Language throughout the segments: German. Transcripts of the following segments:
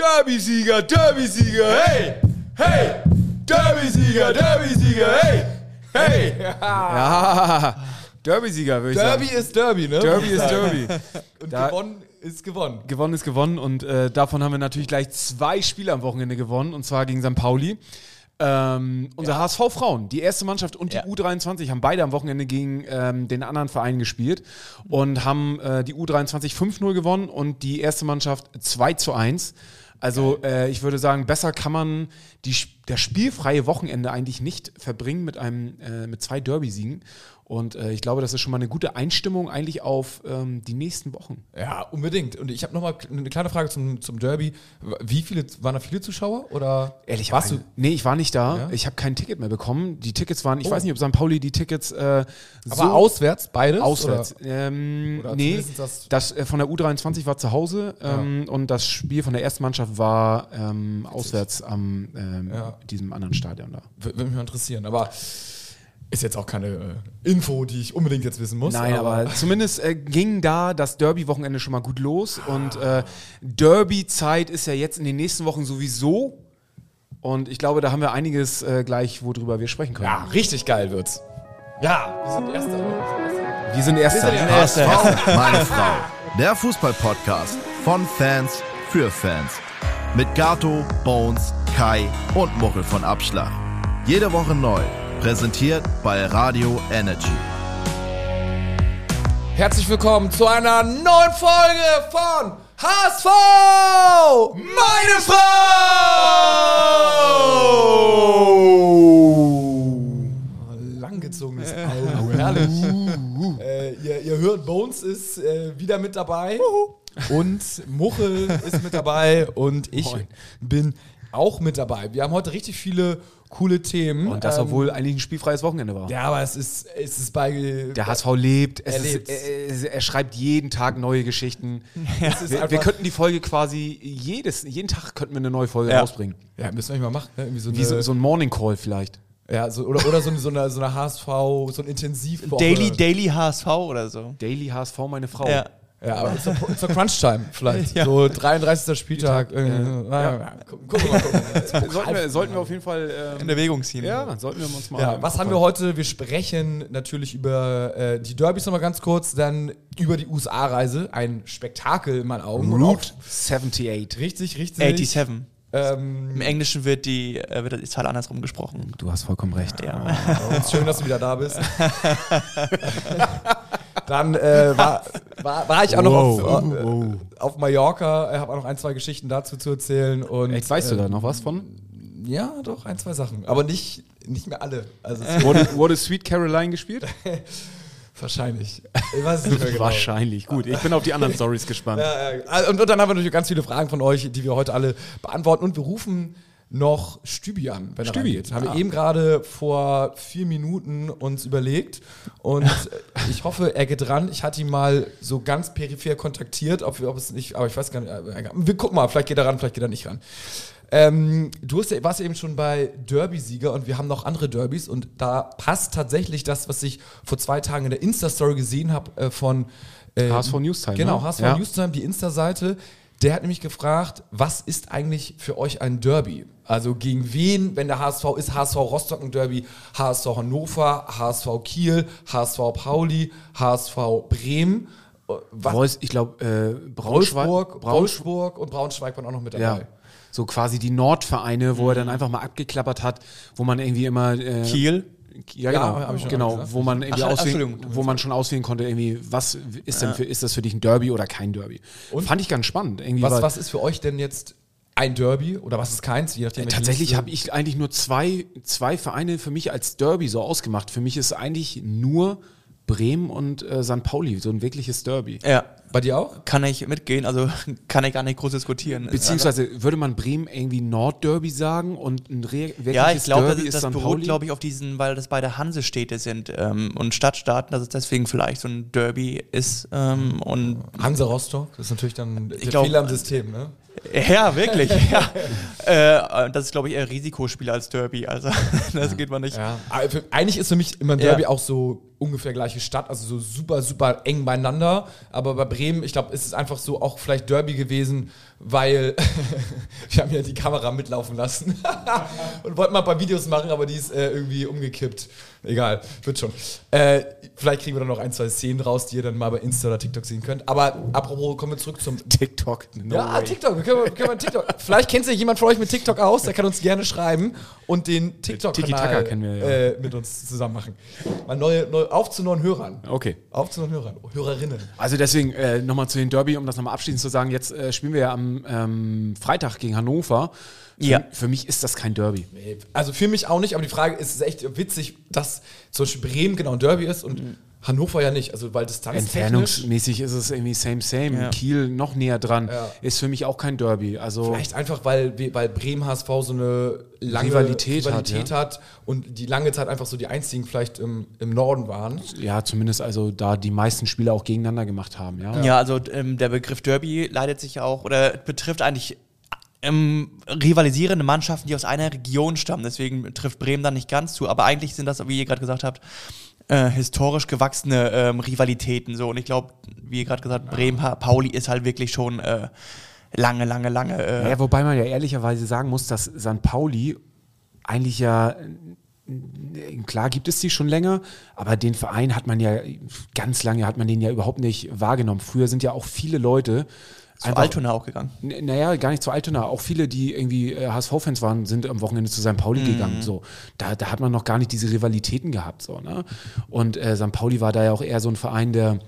Derby-Sieger, Derby-Sieger, hey! Hey! Derby-Sieger, Derby-Sieger, hey! Hey! Ja, Derby-Sieger, würde ich Derby sagen. ist Derby, ne? Derby ist Derby. Und Da- gewonnen ist gewonnen. Gewonnen ist gewonnen und äh, davon haben wir natürlich gleich zwei Spiele am Wochenende gewonnen und zwar gegen St. Pauli. Ähm, unser HSV Frauen, die erste Mannschaft und die Ja. U23 haben beide am Wochenende gegen ähm, den anderen Verein gespielt und haben äh, die U23 5-0 gewonnen und die erste Mannschaft 2 zu 1. Also äh, ich würde sagen, besser kann man die, das spielfreie Wochenende eigentlich nicht verbringen mit einem äh, mit zwei Derby-Siegen. Und äh, ich glaube, das ist schon mal eine gute Einstimmung eigentlich auf ähm, die nächsten Wochen. Ja, unbedingt. Und ich habe nochmal eine kleine Frage zum, zum Derby. Wie viele, waren da viele Zuschauer? Oder Ehrlich, warst du? du? Nee, ich war nicht da. Ja? Ich habe kein Ticket mehr bekommen. Die Tickets waren, ich Oh. weiß nicht, ob St. Pauli die Tickets äh, Aber so auswärts, beides? auswärts. Oder? Ähm, Oder nee, das- das, äh, von der U23 war zu Hause ähm, und das Spiel von der ersten Mannschaft war ähm, auswärts am ähm, Ja. diesem anderen Stadion da. Würde mich mal interessieren. Aber ist jetzt auch keine äh, Info, die ich unbedingt jetzt wissen muss. Nein, aber zumindest äh, ging da das Derby-Wochenende schon mal gut los und äh, Derby-Zeit ist ja jetzt in den nächsten Wochen sowieso. Und ich glaube, da haben wir einiges äh, gleich, worüber wir sprechen können. Ja, richtig geil wird's. Ja, wir sind Erster. ne? Wir sind Erster. HSV, meine Frau. Der Fußball-Podcast von Fans für Fans. Mit Gato, Bones, Kai und Muchel von Abschlag. Jede Woche neu. Präsentiert bei Radio Energy. Herzlich willkommen zu einer neuen Folge von HSV! Meine Frau! Langgezogenes Auge, herrlich. äh, ihr, ihr hört, Bones ist äh, wieder mit dabei und Muchel ist mit dabei und ich Moin. bin auch mit dabei. Wir haben heute richtig viele coole Themen. Und das, Ähm, obwohl eigentlich ein spielfreies Wochenende war. Ja, aber es ist, es ist bei. Der HSV lebt, es Er ist, lebt. er, er schreibt jeden Tag neue Geschichten. Es ist wir, wir könnten die Folge quasi jedes, jeden Tag könnten wir eine neue Folge Ja. rausbringen. Ja, müssen wir nicht mal machen. Ne? Irgendwie so, Wie eine, so, so ein Morning Call vielleicht. ja, so, oder, oder so, eine, so, eine, so eine HSV, so ein Intensivwoche. Daily, Daily HSV oder so. Daily HSV, meine Frau. Ja. Ja, aber zur, zur Crunch-Time vielleicht. Ja. So 33. Spieltag. irgendwie. Ja. Ja. Ja. Gucken, wir mal. Gucken. Sollten, wir, sollten wir auf jeden Fall. Ähm, In Erwägung ziehen. ja, sollten wir uns mal. Ja, was haben wir heute? Wir sprechen natürlich über äh, die Derbys nochmal ganz kurz, dann über die USA-Reise. Ein Spektakel in meinen Augen. Route auch 78. Richtig, richtig. 87. Ähm, Im Englischen wird die, äh, wird die Zahl andersrum gesprochen. Du hast vollkommen recht. Ja. Uns schön, dass du wieder da bist. Dann äh, war, war, war ich auch noch Wow. auf, äh, auf Mallorca, äh, habe auch noch ein, zwei Geschichten dazu zu erzählen. Und, Jetzt weißt du äh, da noch was von? Ja, doch, ein, zwei Sachen. Aber nicht, nicht mehr alle. Also Wurde, wurde Sweet Caroline gespielt? wahrscheinlich. Ich weiß es nicht mehr genau. Wahrscheinlich. Gut, ich bin auf die anderen Stories gespannt. Ja, ja. Und, und dann haben wir natürlich ganz viele Fragen von euch, die wir heute alle beantworten. Und wir rufen noch Stübi an, wenn er Stübi, reingeht. Haben ah. wir eben gerade vor vier Minuten uns überlegt. Und ich hoffe, er geht ran. Ich hatte ihn mal so ganz peripher kontaktiert, ob, wir, ob es nicht, aber ich weiß gar nicht. äh, Wir gucken mal, vielleicht geht er ran, vielleicht geht er nicht ran. Ähm, du hast, warst eben schon bei Derby-Sieger und wir haben noch andere Derbys und da passt tatsächlich das, was ich vor zwei Tagen in der Insta-Story gesehen habe äh, von äh, HSV Newstime, Genau, ne? HSV Ja. Newstime, die Insta-Seite. Der hat nämlich gefragt, was ist eigentlich für euch ein Derby? Also gegen wen, wenn der HSV ist, HSV Rostock ein Derby, HSV Hannover, HSV Kiel, HSV Pauli, HSV Bremen, äh, was, ich glaube, äh, Braunschweig. Braunschweig. Wolfsburg und Braunschweig waren auch noch mit dabei. Ja. So quasi die Nordvereine, wo er dann einfach mal abgeklappert hat, wo man irgendwie immer. Äh, Kiel. Ja, Ja, genau, schon genau, gesagt. wo man irgendwie Ach, auswählen, wo man schon auswählen konnte, irgendwie, was ist denn für, ist das für dich ein Derby oder kein Derby? Und? Fand ich ganz spannend. Irgendwie, Was, was ist für euch denn jetzt ein Derby oder was ist keins? Je nachdem, welche Tatsächlich habe ich eigentlich nur zwei, zwei Vereine für mich als Derby so ausgemacht. Für mich ist eigentlich nur Bremen und äh, St. Pauli so ein wirkliches Derby. Ja. Bei dir auch? Kann ich mitgehen, also kann ich gar nicht groß diskutieren. Beziehungsweise würde man Bremen irgendwie Nordderby sagen und ein re ja, ich glaube, Derby das, ist das beruht, glaube ich, auf diesen, weil das beide Hansestädte sind ähm, und Stadtstaaten, dass es deswegen vielleicht so ein Derby ist. Ähm, und Hansa Rostock, das ist natürlich dann der glaub, Fehler im System, ne? ja, wirklich, ja. Äh, das ist, glaube ich, eher Risikospiel als Derby. Also das geht man nicht. Ja. Für, eigentlich ist für mich immer ein Ja. Derby auch so ungefähr gleiche Stadt, also so super, super eng beieinander. Aber bei Bremen, ich glaube, ist es einfach so auch vielleicht Derby gewesen, weil wir haben ja die Kamera mitlaufen lassen und wollten mal ein paar Videos machen, aber die ist äh, irgendwie umgekippt. Egal, wird schon. Äh, vielleicht kriegen wir dann noch ein, zwei Szenen raus, die ihr dann mal bei Insta oder TikTok sehen könnt. Aber apropos, kommen wir zurück zum TikTok. No ja, way. TikTok. Können wir, können wir TikTok. Vielleicht kennt sich jemand von euch mit TikTok aus, der kann uns gerne schreiben und den TikTok-Kanal ja. äh, mit uns zusammen machen. Mal neue, neu, auf zu neuen Hörern. Okay. Auf zu neuen Hörern. Hörerinnen. Also deswegen äh, nochmal zu den Derby, um das nochmal abschließend zu sagen. Jetzt äh, spielen wir ja am ähm, Freitag gegen Hannover. Für, Ja. für mich ist das kein Derby. Also für mich auch nicht, aber die Frage ist, es ist echt witzig, dass zum Beispiel Bremen genau ein Derby ist und Hannover ja nicht. Also weil distanztechnisch. Entfernungsmäßig ist es irgendwie same, same. Ja. Kiel noch näher dran. Ja. Ist für mich auch kein Derby. Also Vielleicht einfach, weil, weil Bremen HSV so eine lange Rivalität hat, Rivalität hat, und die lange Zeit einfach so die einzigen vielleicht im, im Norden waren. ja, zumindest also da die meisten Spiele auch gegeneinander gemacht haben. Ja. Ja, also ähm, der Begriff Derby leitet sich ja auch oder betrifft eigentlich ähm, rivalisierende Mannschaften, die aus einer Region stammen. Deswegen trifft Bremen dann nicht ganz zu. Aber eigentlich sind das, wie ihr gerade gesagt habt, äh, historisch gewachsene ähm, Rivalitäten. So. Und ich glaube, wie ihr gerade gesagt habt, Bremen, Pauli ist halt wirklich schon äh, lange, lange, lange. Äh, Ja, wobei man ja ehrlicherweise sagen muss, dass St. Pauli eigentlich ja, äh, klar gibt es die schon länger, aber den Verein hat man ja, ganz lange hat man den ja überhaupt nicht wahrgenommen. Früher sind ja auch viele Leute zu Altona auch gegangen. Naja, gar nicht zu Altona. Auch viele, die irgendwie äh, HSV-Fans waren, sind am Wochenende zu St. Pauli gegangen. So, da, da hat man noch gar nicht diese Rivalitäten gehabt. So, ne? Und äh, St. Pauli war da ja auch eher so ein Verein, der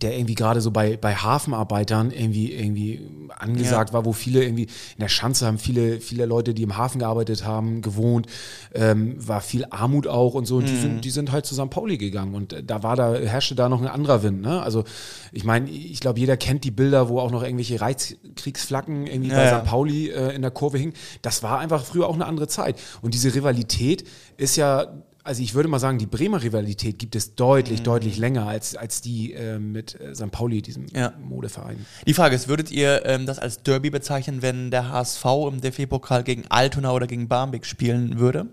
der irgendwie gerade so bei, bei Hafenarbeitern irgendwie, irgendwie angesagt war, wo viele irgendwie in der Schanze haben viele, viele Leute, die im Hafen gearbeitet haben, gewohnt, ähm, war viel Armut auch und so. Und die, sind, die sind halt zu St. Pauli gegangen und äh, da war da, herrschte da noch ein anderer Wind. Ne? Also ich meine, ich glaube, jeder kennt die Bilder, wo auch noch irgendwelche Reichskriegsflaggen irgendwie Ja, bei ja. St. Pauli äh, in der Kurve hingen. Das war einfach früher auch eine andere Zeit. Und diese Rivalität ist ja also ich würde mal sagen, die Bremer Rivalität gibt es deutlich, Mhm. deutlich länger als, als die äh, mit St. Pauli, diesem Ja. Modeverein. Die Frage ist, würdet ihr ähm, das als Derby bezeichnen, wenn der HSV im DFB-Pokal gegen Altona oder gegen Barmbek spielen würde?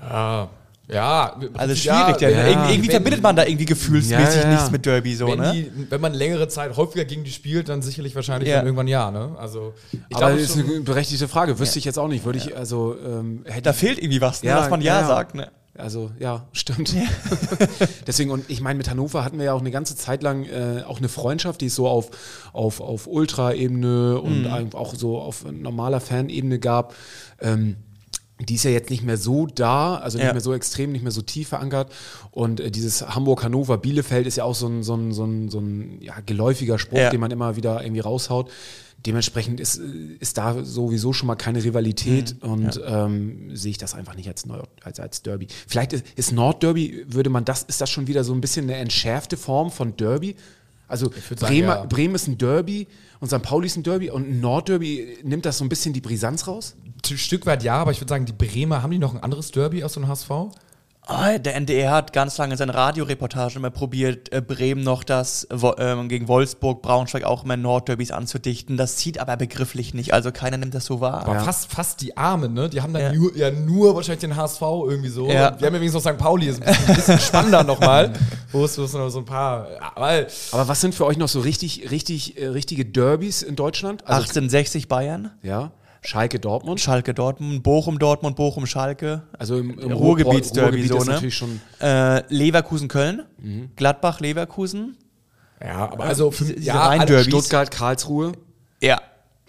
Ja. Ja, Also ja, schwierig, ja, ja. irgendwie, irgendwie verbindet man da irgendwie gefühlsmäßig Ja, ja, ja. nichts mit Derby so, wenn, ne? die, wenn man längere Zeit häufiger gegen die spielt, dann sicherlich wahrscheinlich Ja. dann irgendwann ja, ne? Also ich Aber glaube das ist eine berechtigte Frage. Wüsste ich jetzt auch nicht. Würde ich, also, ähm, hätte Da fehlt irgendwie was, ne, Ja, dass man Ja, ja, ja. sagt. Ne? Also ja, stimmt. Deswegen, und ich meine, mit Hannover hatten wir ja auch eine ganze Zeit lang äh, auch eine Freundschaft, die es so auf, auf, auf Ultra-Ebene und ein- auch so auf normaler Fan-Ebene gab. Ähm, die ist ja jetzt nicht mehr so da, also nicht Ja. mehr so extrem, nicht mehr so tief verankert. Und äh, dieses Hamburg-Hannover-Bielefeld ist ja auch so ein, so ein, so ein, so ein ja, geläufiger Spruch, Ja. den man immer wieder irgendwie raushaut. Dementsprechend ist, ist da sowieso schon mal keine Rivalität und ähm, sehe ich das einfach nicht als, Nord, als, als Derby. Vielleicht ist, ist Nordderby, würde man das, ist das schon wieder so ein bisschen eine entschärfte Form von Derby? Also sagen, Bremer, ja. Bremen ist ein Derby und St. Pauli ist ein Derby und ein Nordderby nimmt das so ein bisschen die Brisanz raus? ein Stück weit ja, aber ich würde sagen, die Bremer, haben die noch ein anderes Derby aus dem HSV? Ah, der NDR hat ganz lange in seinen Radioreportagen immer probiert, äh, Bremen noch das Wo ähm, gegen Wolfsburg, Braunschweig auch immer Nordderbys anzudichten. Das zieht aber begrifflich nicht. Also keiner nimmt das so wahr. Aber fast, fast die Armen, ne? Die haben dann Ja. nur, ja nur wahrscheinlich den HSV irgendwie so. Ja. Wir haben übrigens noch St. Pauli, ist ein bisschen, ein bisschen spannender nochmal. Wo es noch so ein paar. Weil, Aber was sind für euch noch so richtig, richtig, äh, richtige Derbys in Deutschland? Also, 1860 Bayern, Ja, Schalke Dortmund. Schalke Dortmund, Bochum Dortmund, Bochum Schalke, Also im, im Ruhrgebietsderby Ruhrgebiet so, ne? natürlich schon äh, Leverkusen Köln, Mhm. Gladbach Leverkusen. ja, aber also für, diese- diese ja. Stuttgart, Karlsruhe. Ja.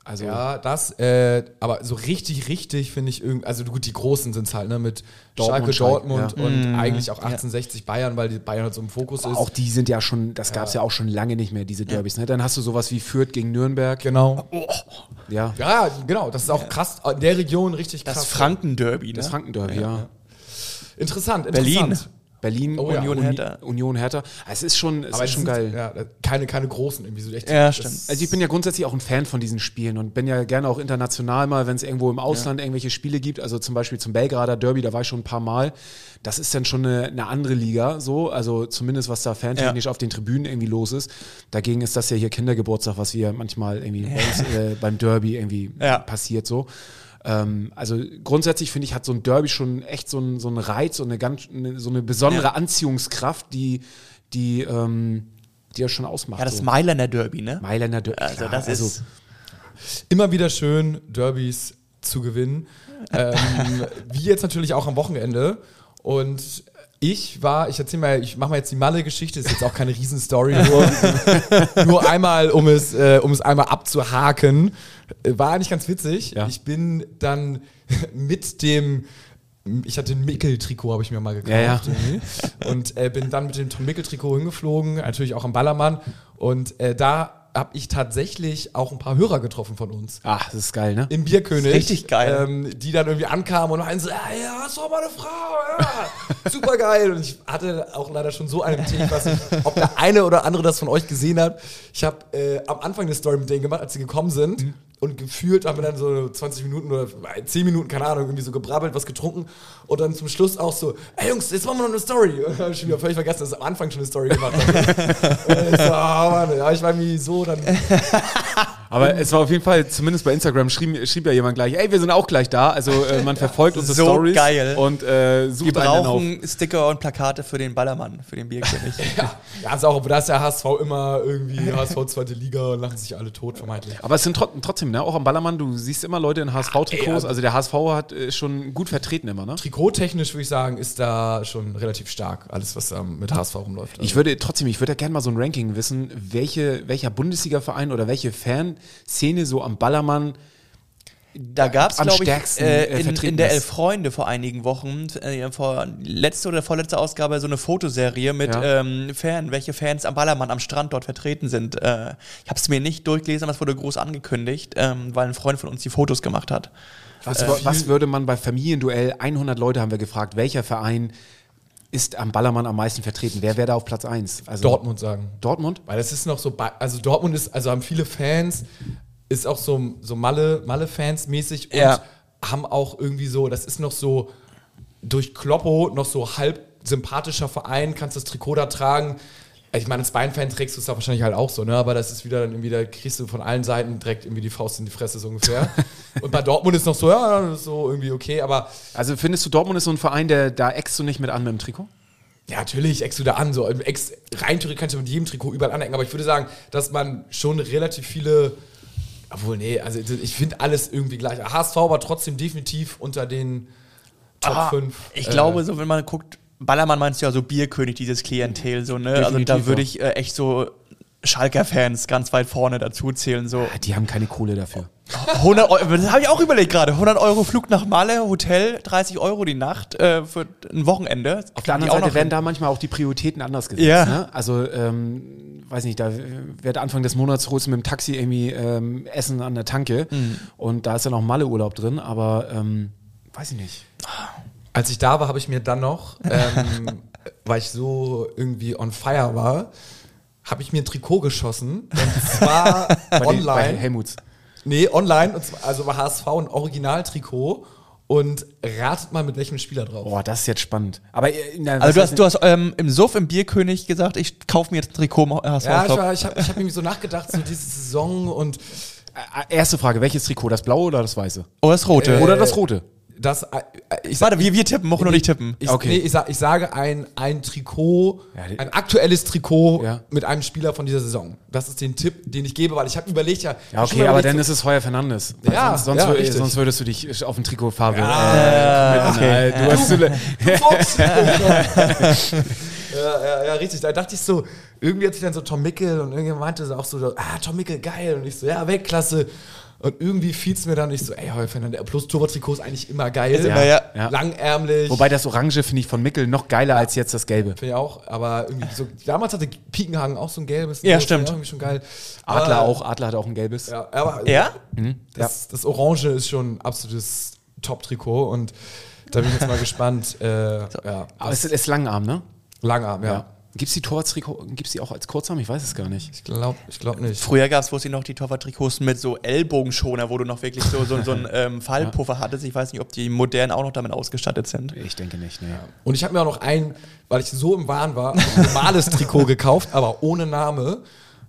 Also Ja, das, äh, aber so richtig, richtig finde ich irgendwie, also gut, die Großen sind es halt, ne, mit Dortmund, Schalke, Dortmund Schalke, und eigentlich auch 1860 Bayern, weil die Bayern halt so im Fokus ist. auch die sind ja schon, das gab es ja. auch schon lange nicht mehr, diese Derbys. Ne? Dann hast du sowas wie Fürth gegen Nürnberg. Genau. Ja, Ja, genau, das ist auch krass, in der Region richtig krass. Das Franken-Derby, ne? das Franken-Derby, ja. Interessant, interessant. Berlin, Oh ja, Union, Union Hertha. Hertha. Union Hertha. Es ist schon, es Aber ist es schon sind, geil. Ja, keine, keine großen irgendwie so echt. Ja, stimmt. Also ich bin ja grundsätzlich auch ein Fan von diesen Spielen und bin ja gerne auch international mal, wenn es irgendwo im Ausland irgendwelche Spiele gibt, also zum Beispiel zum Belgrader Derby, da war ich schon ein paar Mal. Das ist dann schon eine, eine andere Liga, so, also zumindest was da fantechnisch auf den Tribünen irgendwie los ist. Dagegen ist das ja hier Kindergeburtstag, was wir manchmal irgendwie bei uns, äh, beim Derby irgendwie Ja. passiert so. Ähm, also grundsätzlich finde ich, hat so ein Derby schon echt so einen so einen Reiz und eine ganz, eine, so eine besondere Ja. Anziehungskraft, die, die, ähm, die das schon ausmacht. Ja, das so. Mailänder Derby, ne? Mailänder Derby. Also Klar, das ist Immer wieder schön, Derbys zu gewinnen. ähm, wie jetzt natürlich auch am Wochenende. Und ich war, ich erzähle mal, ich mache mal jetzt die Malle-Geschichte, ist jetzt auch keine Riesenstory, nur, nur einmal, um es, äh, um es einmal abzuhaken. Äh, War eigentlich ganz witzig. Ja. Ich bin dann mit dem, ich hatte ein Mickel-Trikot, habe ich mir mal gekauft. Ja, ja. Und äh, bin dann mit dem Mickel-Trikot hingeflogen, natürlich auch am Ballermann. Und äh, da habe ich tatsächlich auch ein paar Hörer getroffen von uns Ach, das ist geil, ne? im Bierkönig. Richtig geil. Ähm, die dann irgendwie ankamen und meinten so, ja, ja, hast mal eine Frau, ja. Super geil. Und ich hatte auch leider schon so einen Tee, ich weiß nicht, ob der eine oder andere das von euch gesehen hat. Ich habe äh, am Anfang eine Story mit denen gemacht, als sie gekommen sind. Mhm. Und gefühlt haben wir dann so 20 Minuten oder 10 Minuten, keine Ahnung, irgendwie so gebrabbelt, was getrunken. Und dann zum Schluss auch so, ey Jungs, jetzt machen wir noch eine Story. Und dann habe ich schon wieder völlig vergessen, dass ich am Anfang schon eine Story gemacht habe. und ich so, oh Mann, ja, ich war irgendwie so dann Aber es war auf jeden Fall, zumindest bei Instagram schrieb, schrieb ja jemand gleich, ey, wir sind auch gleich da. Also äh, man verfolgt unsere So Stories geil. und äh, sucht Wir dann auf. brauchen Sticker und Plakate für den Ballermann, für den Bierkönig. Ja, ja ist auch, aber da ist der HSV immer irgendwie HSV zweite Liga und lachen sich alle tot, vermeintlich. Aber es sind trot- trotzdem, ne, auch am Ballermann, du siehst immer Leute in HSV-Trikots. Also der HSV hat äh, schon gut vertreten immer, ne? Trikottechnisch würde ich sagen, ist da schon relativ stark, alles, was da mit HSV rumläuft. Also Ich würde trotzdem, ich würde ja gerne mal so ein Ranking wissen, welche, welcher Bundesliga-Verein oder welche Fanszene so am Ballermann Da gab es, glaube ich, äh, äh, in, in der. Elf Freunde vor einigen Wochen, äh, vor letzte oder vorletzte Ausgabe, so eine Fotoserie mit Ja. ähm, Fan, welche Fans am Ballermann am Strand dort vertreten sind. Äh, ich habe es mir nicht durchgelesen, aber es wurde groß angekündigt, ähm, weil ein Freund von uns die Fotos gemacht hat. Was, Äh, was würde man bei Familienduell, 100 Leute haben wir gefragt, welcher Verein ist am Ballermann am meisten vertreten? Wer wäre da auf Platz 1? Also Dortmund sagen. Dortmund? Weil das ist noch so, also Dortmund ist, also haben viele Fans, ist auch so, so Malle, Malle-Fans mäßig und Ja. haben auch irgendwie so, das ist noch so durch Kloppo noch so halb sympathischer Verein, kannst das Trikot da tragen. Ich meine, als Bayern-Fan trägst du es da wahrscheinlich halt auch so, ne? Aber das ist wieder dann irgendwie, da kriegst du von allen Seiten direkt irgendwie die Faust in die Fresse so ungefähr. und bei Dortmund ist noch so, ja, das ist so irgendwie okay, aber Also findest du, Dortmund ist so ein Verein, der da eckst du nicht mit an mit dem Trikot? Ja, natürlich eckst du da an. So. Ex, rein theoretisch kannst du mit jedem Trikot überall anecken, aber ich würde sagen, dass man schon relativ viele. Obwohl, nee, also ich finde alles irgendwie gleich. HSV war trotzdem definitiv unter den Top Ah, 5. Ich glaube, so wenn man guckt, Ballermann meinst du ja so Bierkönig, dieses Klientel, so, ne? Also Definitiv, da ja. würde ich äh, echt so Schalker-Fans ganz weit vorne dazu zählen, so. Ah, Die haben keine Kohle dafür. 100 Euro, das habe ich auch überlegt gerade. 100 Euro Flug nach Malle, Hotel, 30 Euro die Nacht äh, für ein Wochenende. Auf der anderen Seite werden da manchmal auch die Prioritäten anders gesetzt. Ja. Ne? Also, ähm, weiß nicht, da wird Anfang des Monats holst mit dem Taxi irgendwie ähm, Essen an der Tanke und da ist dann auch Malle-Urlaub drin, aber ähm, weiß ich nicht. Als ich da war, habe ich mir dann noch, ähm, weil ich so irgendwie on fire war, habe ich mir ein Trikot geschossen. Und zwar Bei, den, bei online. Helmuts. Nee, online. Und zwar, also bei HSV ein Originaltrikot. Und ratet mal, mit welchem Spieler drauf. Boah, das ist jetzt spannend. Aber äh, na, Also du hast, du hast ähm, im Suff im Bierkönig gesagt, ich kaufe mir jetzt ein Trikot HSV. Ja, ich, war- ich habe ich hab irgendwie so nachgedacht, so diese Saison und Äh, Erste Frage, welches Trikot? Das blaue oder das weiße? oh, das rote. Äh, Oder das rote? Das. äh, Ich Warte, wir, wir tippen, Mochen und ich tippen. Ich, Okay. nee, ich, sag, ich sage ein, ein Trikot, Ja, die- ein aktuelles Trikot Ja. mit einem Spieler von dieser Saison. Das ist den Tipp, den ich gebe, weil ich habe überlegt, ja. Ja, okay, aber dann so- ist es Heuer Fernandes. Ja, sonst, sonst, ja, wür- richtig. sonst würdest du dich auf ein Trikotfarbe. Ja, äh, okay. Du hast Du Fuchs! ja, ja, ja, richtig. Da dachte ich so, irgendwie hat sich dann so Tom Mickel und irgendjemand meinte so auch so, ah, Tom Mickel, geil. Und ich so, ja, Weltklasse. Und irgendwie fiel es mir dann nicht so, ey, Heuer Fernandes, plus Torwarttrikot ist eigentlich immer geil. Ist immer, ja. Ja. Langärmlich. Wobei das Orange finde ich von Mickel noch geiler als jetzt das Gelbe. Finde ich auch, aber irgendwie so, damals hatte Piekenhagen auch so ein gelbes. Ja, das stimmt. war Irgendwie schon geil. Adler Aber- auch, Adler hat auch ein gelbes. Ja, aber Ja? das, das Orange ist schon ein absolutes Top-Trikot und da bin ich jetzt mal gespannt. Äh, ja, Aber es ist Langarm, ne? Langarm, ja. Gibt es die Torwarttrikot, gibt es die auch als Kurzarm? Ich weiß es gar nicht. Ich glaube ich glaub nicht. Früher gab es, wo sie noch die Torwarttrikots mit so Ellbogenschoner, wo du noch wirklich so, so, so einen ähm, Fallpuffer hattest. Ich weiß nicht, ob die modernen auch noch damit ausgestattet sind. Ich denke nicht, ne. Und ich habe mir auch noch ein, weil ich so im Wahn war, ein normales Trikot gekauft, aber ohne Name.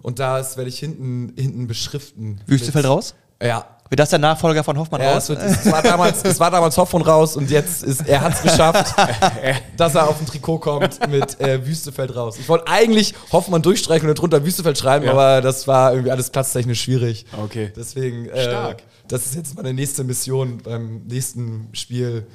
Und das werde ich hinten, hinten beschriften. Wüstefeld raus? Ja. Wird das der Nachfolger von Hoffmann Ja, raus? es, war damals, es war damals Hoffmann raus und jetzt ist er hat es geschafft, dass er auf ein Trikot kommt mit äh, Wüstefeld raus. Ich wollte eigentlich Hoffmann durchstreichen und drunter Wüstefeld schreiben, Ja. aber das war irgendwie alles platztechnisch schwierig. Okay. Deswegen, äh, Stark. das ist jetzt meine nächste Mission beim nächsten Spiel.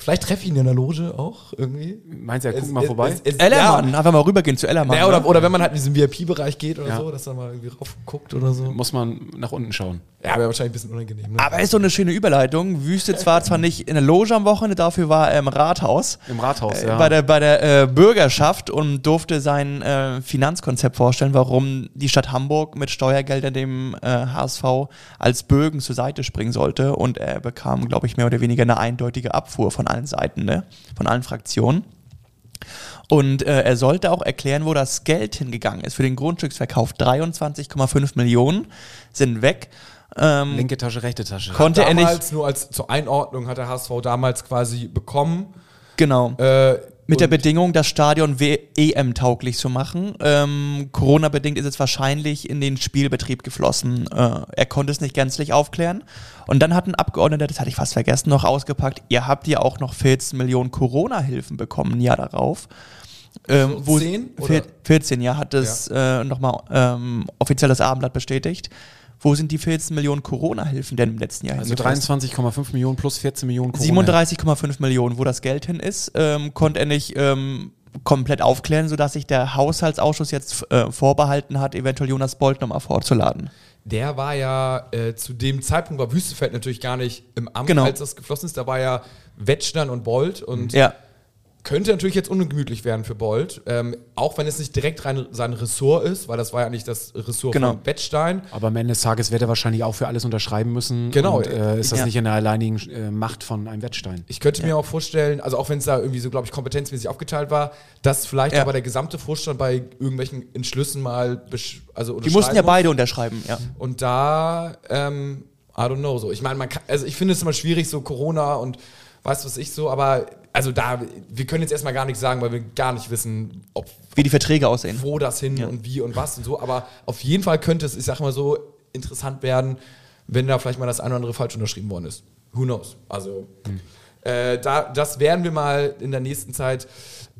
Vielleicht treffe ich ihn in der Loge auch irgendwie. Meinst du, er guckt Es- mal es- vorbei? es- es- Ellermann, einfach mal rübergehen zu Ellermann. Ja, oder, ne? oder wenn man halt in diesen VIP-Bereich geht oder Ja. so, dass er mal irgendwie raufguckt oder so. Muss man nach unten schauen. Ja, wäre wahrscheinlich ein bisschen unangenehm. Ne? Aber ist so eine schöne Überleitung. Wüste zwar zwar nicht in der Loge am Wochenende, dafür war er im Rathaus. Im Rathaus, äh, ja. Bei der, bei der äh, Bürgerschaft und durfte sein äh, Finanzkonzept vorstellen, warum die Stadt Hamburg mit Steuergeldern dem äh, HSV als Bögen zur Seite springen sollte. Und er bekam, glaube ich, mehr oder weniger eine eindeutige Abfuhr von allen Seiten, ne? von allen Fraktionen. Und äh, er sollte auch erklären, wo das Geld hingegangen ist für den Grundstücksverkauf. 23,5 Millionen sind weg. Ähm, Linke Tasche, rechte Tasche. konnte er nicht. damals, nur als zur Einordnung, hat der HSV damals quasi bekommen. Genau. Äh, Mit der Bedingung, das Stadion EM-tauglich zu machen. Ähm, Corona-bedingt ist es wahrscheinlich in den Spielbetrieb geflossen. Äh, er konnte es nicht gänzlich aufklären. Und dann hat ein Abgeordneter, das hatte ich fast vergessen, noch ausgepackt, ihr habt ja auch noch 14 Millionen Corona-Hilfen bekommen, ein Jahr darauf. Ähm, wo- 14 oder? vier- 14, ja, hat es äh, nochmal ähm, offiziell das Abendblatt bestätigt. Wo sind die 14 Millionen Corona-Hilfen denn im letzten Jahr Also hingeflossen? 23,5 Millionen plus 14 Millionen Corona. 37,5 Millionen, wo das Geld hin ist, ähm, konnte er nicht ähm, komplett aufklären, sodass sich der Haushaltsausschuss jetzt äh, vorbehalten hat, eventuell Jonas Bolt nochmal vorzuladen. Der war ja äh, zu dem Zeitpunkt war Wüstefeld natürlich gar nicht im Amt, Genau. als das geflossen ist. Da war ja Wettstein und Bold und Ja. Könnte natürlich jetzt ungemütlich werden für Bold. Ähm, auch wenn es nicht direkt rein sein Ressort ist, weil das war ja nicht das Ressort Genau. von Wettstein. Aber am Ende des Tages wird er wahrscheinlich auch für alles unterschreiben müssen. Genau. Und, äh, ist das Ja. nicht in der alleinigen äh, Macht von einem Wettstein? Ich könnte mir auch vorstellen, also auch wenn es da irgendwie so, glaube ich, kompetenzmäßig aufgeteilt war, dass vielleicht Ja. aber der gesamte Vorstand bei irgendwelchen Entschlüssen mal besch also Die mussten ja unterschreiben beide unterschreiben, ja. Und da, ähm, I don't know, so. Ich meine, man kann, also ich finde es immer schwierig, so Corona und weißt was ich so, aber also da, wir können jetzt erstmal gar nichts sagen, weil wir gar nicht wissen, ob Wie die Verträge aussehen. wo das hin und wie und was und so. Aber auf jeden Fall könnte es, ich sag mal so, interessant werden, wenn da vielleicht mal das eine oder andere falsch unterschrieben worden ist. Who knows? Also, äh, da, das werden wir mal in der nächsten Zeit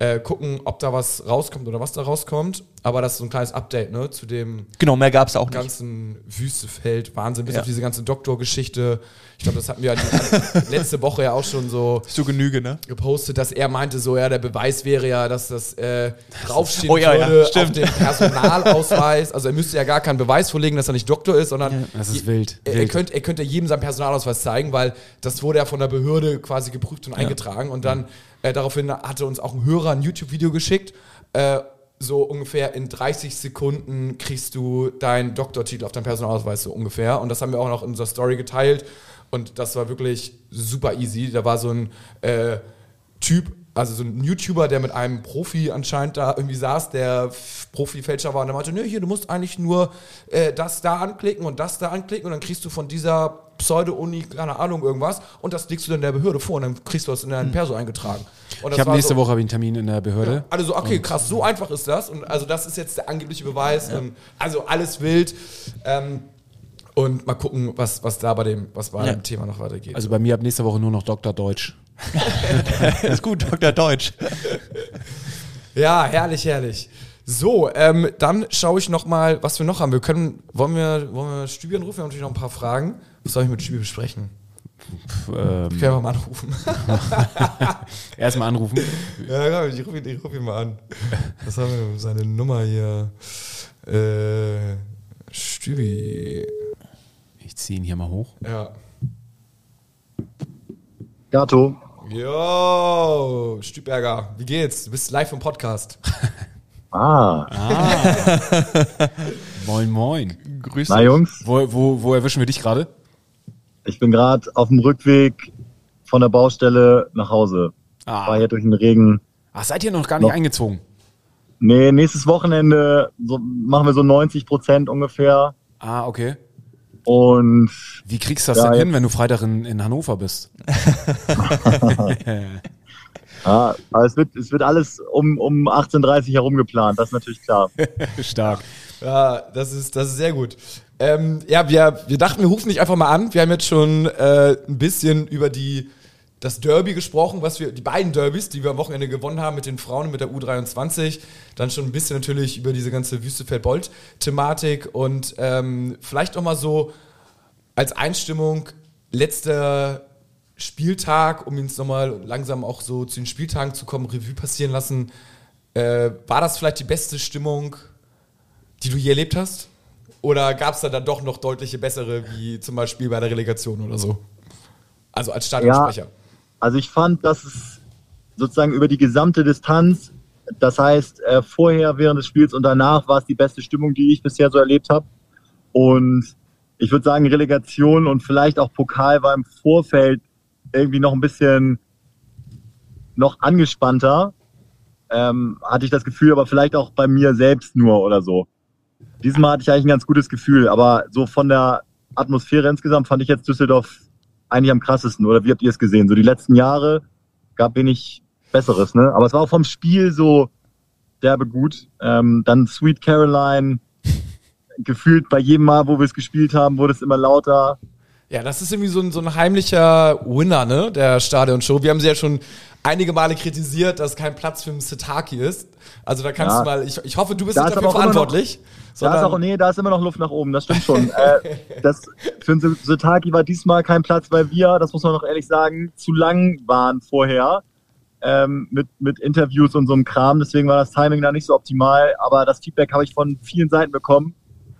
äh, gucken, ob da was rauskommt oder was da rauskommt. Aber das ist so ein kleines Update ne, zu dem Genau, mehr gab es auch nicht. ganzen Wüstefeld, Wahnsinn, bis Ja. auf diese ganze Doktorgeschichte. Ich glaube, das hatten wir ja letzte Woche ja auch schon so Zu Genüge, ne? gepostet, dass er meinte, so ja, der Beweis wäre ja, dass das äh, draufstehen Oh ja, ja, würde auf stimmt. dem Personalausweis. Also er müsste ja gar keinen Beweis vorlegen, dass er nicht Doktor ist, sondern Das ist wild. er, er, wild. könnte, er könnte jedem seinen Personalausweis zeigen, weil das wurde ja von der Behörde quasi geprüft und eingetragen. Und dann äh, daraufhin hatte uns auch ein Hörer ein YouTube-Video geschickt. Äh, so ungefähr in 30 Sekunden kriegst du deinen Doktortitel auf deinem Personalausweis, so ungefähr. Und das haben wir auch noch in unserer Story geteilt. Und das war wirklich super easy. Da war so ein äh, Typ, also so ein YouTuber, der mit einem Profi anscheinend da irgendwie saß, der Profi-Fälscher war und der meinte, nö, hier, du musst eigentlich nur äh, das da anklicken und das da anklicken und dann kriegst du von dieser Pseudo-Uni, keine Ahnung, irgendwas und das legst du dann der Behörde vor und dann kriegst du das in deinen Perso eingetragen. Ich habe nächste so, Woche hab ich einen Termin in der Behörde. Alle so, okay, krass, so einfach ist das und also das ist jetzt der angebliche Beweis und also alles wild. Ähm, und mal gucken, was, was da bei dem, was bei Ja. dem Thema noch weitergeht. Also bei mir ab nächste Woche nur noch Dr. Deutsch. ist gut, Dr. Deutsch. Ja, herrlich, herrlich. So, ähm, dann schaue ich noch mal, was wir noch haben. Wir können, wollen wir, wollen wir Stübi anrufen? Wir haben natürlich noch ein paar Fragen. Was soll ich mit Stübi besprechen? Ähm, Ich kann einfach mal anrufen. Erstmal anrufen. ja, komm, ich rufe ihn, ich ruf ihn mal an. Was haben wir? Seine Nummer hier. Äh, Stübi. Ich ziehe ihn hier mal hoch. Ja. Gato, Jo, Stüberger, wie geht's? Du bist live im Podcast. ah, Moin, moin. Grüß na Jungs, Wo, wo, wo erwischen wir dich gerade? ich bin gerade auf dem Rückweg von der Baustelle nach Hause. Ah. War hier durch den Regen. Ach, seid ihr noch gar nicht Noch. eingezogen? Nee, nächstes Wochenende so, machen wir so 90 Prozent ungefähr. Ah, okay. Und Wie kriegst du das Ja, denn hin, wenn du Freitag in, in Hannover bist? ja, aber es wird, es wird alles um, um 18.30 herum geplant, das ist natürlich klar. Stark. Ja, das ist, das ist sehr gut. Ähm, ja, wir, wir dachten, wir rufen dich einfach mal an. Wir haben jetzt schon äh, ein bisschen über die das Derby gesprochen, was wir, die beiden Derbys, die wir am Wochenende gewonnen haben mit den Frauen und mit der U23. Dann schon ein bisschen natürlich über diese ganze Wüstefeld-Bolt-Thematik und ähm, vielleicht noch mal so als Einstimmung letzter Spieltag, um uns nochmal langsam auch so zu den Spieltagen zu kommen, Revue passieren lassen. Äh, war das vielleicht die beste Stimmung, die du je erlebt hast? Oder gab es da dann doch noch deutliche bessere, wie zum Beispiel bei der Relegation oder so? Also als Stadionsprecher. Ja, also ich fand, dass es sozusagen über die gesamte Distanz, das heißt äh, vorher, während des Spiels und danach war es die beste Stimmung, die ich bisher so erlebt habe. Und ich würde sagen, Relegation und vielleicht auch Pokal war im Vorfeld irgendwie noch ein bisschen noch angespannter. Ähm, hatte ich das Gefühl, aber vielleicht auch bei mir selbst nur oder so. Diesmal hatte ich eigentlich ein ganz gutes Gefühl, aber so von der Atmosphäre insgesamt fand ich jetzt Düsseldorf eigentlich am krassesten. Oder wie habt ihr es gesehen? So die letzten Jahre gab wenig Besseres, ne? Aber es war auch vom Spiel so derbe gut. Ähm, dann Sweet Caroline, gefühlt bei jedem Mal, wo wir es gespielt haben, wurde es immer lauter. Ja, das ist irgendwie so ein, so ein heimlicher Winner, ne, der Stadionshow. Wir haben sie ja schon einige Male kritisiert, dass kein Platz für Setaki ist. Also da kannst ja. du mal, ich, ich hoffe, du bist nicht dafür verantwortlich. Noch, da ist auch, nee, da ist immer noch Luft nach oben, das stimmt schon. äh, das, für einen Setaki war diesmal kein Platz, weil wir, das muss man noch ehrlich sagen, zu lang waren vorher. Ähm, mit, mit Interviews und so einem Kram. Deswegen war das Timing da nicht so optimal. Aber das Feedback habe ich von vielen Seiten bekommen.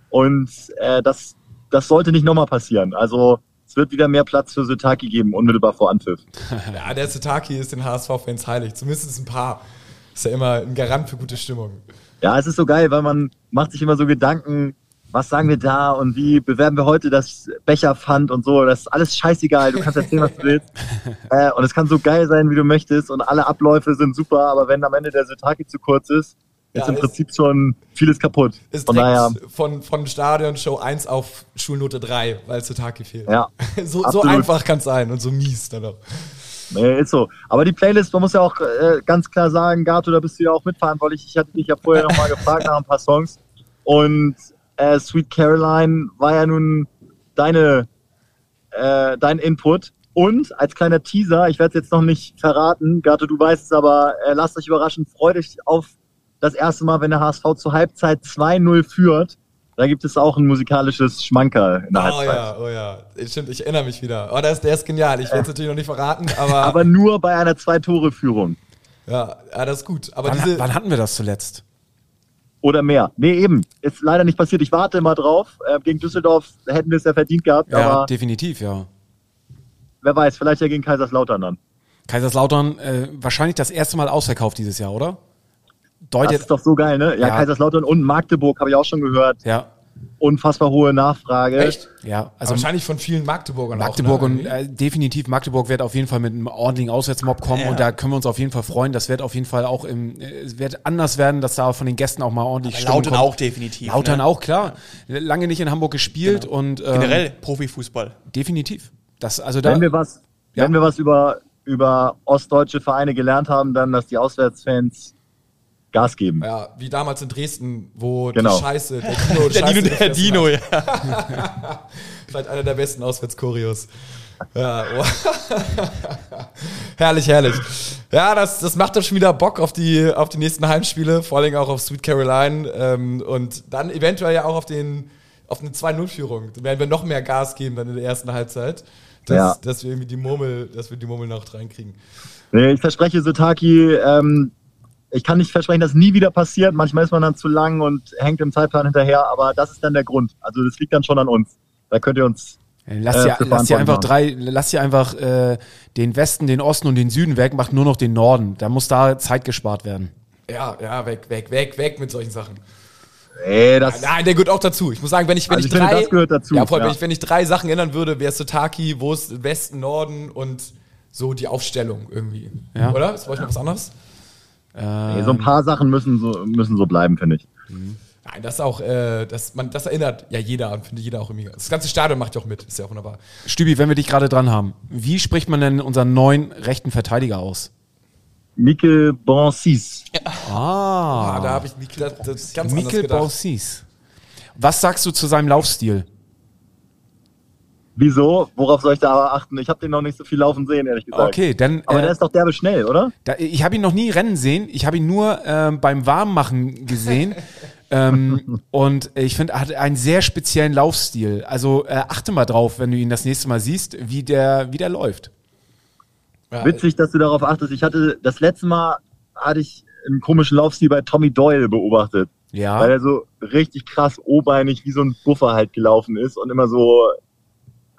Und äh, das, das sollte nicht nochmal passieren. Also es wird wieder mehr Platz für Setaki geben, unmittelbar vor Anpfiff. ja, der Setaki ist den HSV-Fans heilig. Zumindest ein paar. Ist ja immer ein Garant für gute Stimmung. Ja, es ist so geil, weil man macht sich immer so Gedanken, was sagen wir da und wie bewerben wir heute das Becherpfand und so. Das ist alles scheißegal. Du kannst erzählen, was du willst. Äh, und es kann so geil sein, wie du möchtest. Und alle Abläufe sind super. Aber wenn am Ende der Setaki zu kurz ist, ist ja, im Prinzip schon vieles kaputt. Ist von daher von, von Stadion Show 1 auf Schulnote 3, weil Setaki fehlt. Ja. so, so einfach kann es sein und so mies dann auch. Nee, ist so. Aber die Playlist, man muss ja auch äh, ganz klar sagen, Gato, da bist du ja auch mitverantwortlich. Ich hatte dich ja vorher nochmal gefragt nach ein paar Songs. Und äh, Sweet Caroline war ja nun deine, äh, dein Input. Und als kleiner Teaser, ich werde es jetzt noch nicht verraten, Gato, du weißt es, aber äh, lasst euch überraschen, freut euch auf das erste Mal, wenn der HSV zur Halbzeit 2-0 führt. Da gibt es auch ein musikalisches Schmankerl in der oh, Halbzeit. ja, oh ja. Stimmt, ich erinnere mich wieder. Oh, der ist, der ist genial. Ich werde es natürlich noch nicht verraten, aber. aber nur bei einer Zwei-Tore-Führung. Ja, ja, das ist gut. Aber wann, diese wann hatten wir das zuletzt? Oder mehr. Nee, eben. Ist leider nicht passiert. Ich warte immer drauf. Äh, gegen Düsseldorf hätten wir es ja verdient gehabt. Ja, aber definitiv, ja. Wer weiß, vielleicht ja gegen Kaiserslautern dann. Kaiserslautern, äh, wahrscheinlich das erste Mal ausverkauft dieses Jahr, oder? Deutet, das ist doch so geil, ne? Ja, ja. Kaiserslautern und Magdeburg habe ich auch schon gehört. Ja. Unfassbar hohe Nachfrage. Echt? Ja, also wahrscheinlich von vielen Magdeburgern Magdeburg auch, ne? und äh, definitiv Magdeburg wird auf jeden Fall mit einem ordentlichen Auswärtsmob kommen ja. und da können wir uns auf jeden Fall freuen. Das wird auf jeden Fall auch im, äh, wird anders werden, dass da von den Gästen auch mal ordentlich Aber Lautern kommt. auch definitiv. Lautern ne? auch klar. Ja. Lange nicht in Hamburg gespielt genau. und ähm, generell Profifußball. Definitiv. Das also da. Wenn wir was, ja. wenn wir was über über ostdeutsche Vereine gelernt haben, dann, dass die Auswärtsfans Gas geben. Ja, wie damals in Dresden, wo genau. die Scheiße, der Dino, der, Dino, der Dino, ja. Vielleicht einer der besten Auswärtskurios. Ja, herrlich, herrlich. Ja, das, das macht doch schon wieder Bock auf die, auf die nächsten Heimspiele, vor allem auch auf Sweet Caroline ähm, und dann eventuell ja auch auf, den, auf eine 2-0-Führung. Da werden wir noch mehr Gas geben dann in der ersten Halbzeit, dass, ja. dass wir irgendwie die Murmel, dass wir die Murmel noch reinkriegen. Ich verspreche Sotaki, ähm, ich kann nicht versprechen, dass nie wieder passiert. Manchmal ist man dann zu lang und hängt im Zeitplan hinterher, aber das ist dann der Grund. Also das liegt dann schon an uns. Da könnt ihr uns. Lass äh, lass dir einfach drei, lass dir einfach äh, den Westen, den Osten und den Süden weg, macht nur noch den Norden. Da muss da Zeit gespart werden. Ja, ja, weg, weg, weg, weg mit solchen Sachen. Nee, das Nein, der gehört auch dazu. Ich muss sagen, wenn ich, wenn also ich, ich drei, finde, gehört dazu. Ja, voll, ja. Wenn, ich, wenn ich drei Sachen ändern würde, wäre es Sotaki, wo ist Westen, Norden und so die Aufstellung irgendwie. Ja. Oder? Ist vielleicht noch was anderes? Ähm, so ein paar Sachen müssen so, müssen so bleiben, finde ich. Mhm. Nein, das auch, äh, das, man, das erinnert ja jeder an, finde jeder auch irgendwie. Das ganze Stadion macht ja auch mit, ist ja auch wunderbar. Stübi, wenn wir dich gerade dran haben, wie spricht man denn unseren neuen rechten Verteidiger aus? Mikel Bonsis. Ah, ah, da habe ich Mikel, das, das ganz Mikel Bonsis. Was sagst du zu seinem Laufstil? Wieso? Worauf soll ich da aber achten? Ich habe den noch nicht so viel laufen sehen, ehrlich gesagt. Okay, dann. Aber äh, der ist doch derbe schnell, oder? Da, ich habe ihn noch nie rennen sehen. Ich habe ihn nur ähm, beim Warmmachen gesehen. ähm, und ich finde, er hat einen sehr speziellen Laufstil. Also äh, achte mal drauf, wenn du ihn das nächste Mal siehst, wie der, wie der läuft. Ja, Witzig, dass du darauf achtest. Ich hatte das letzte Mal hatte ich einen komischen Laufstil bei Tommy Doyle beobachtet, weil Ja. er so richtig krass obeinig wie so ein Buffer halt gelaufen ist und immer so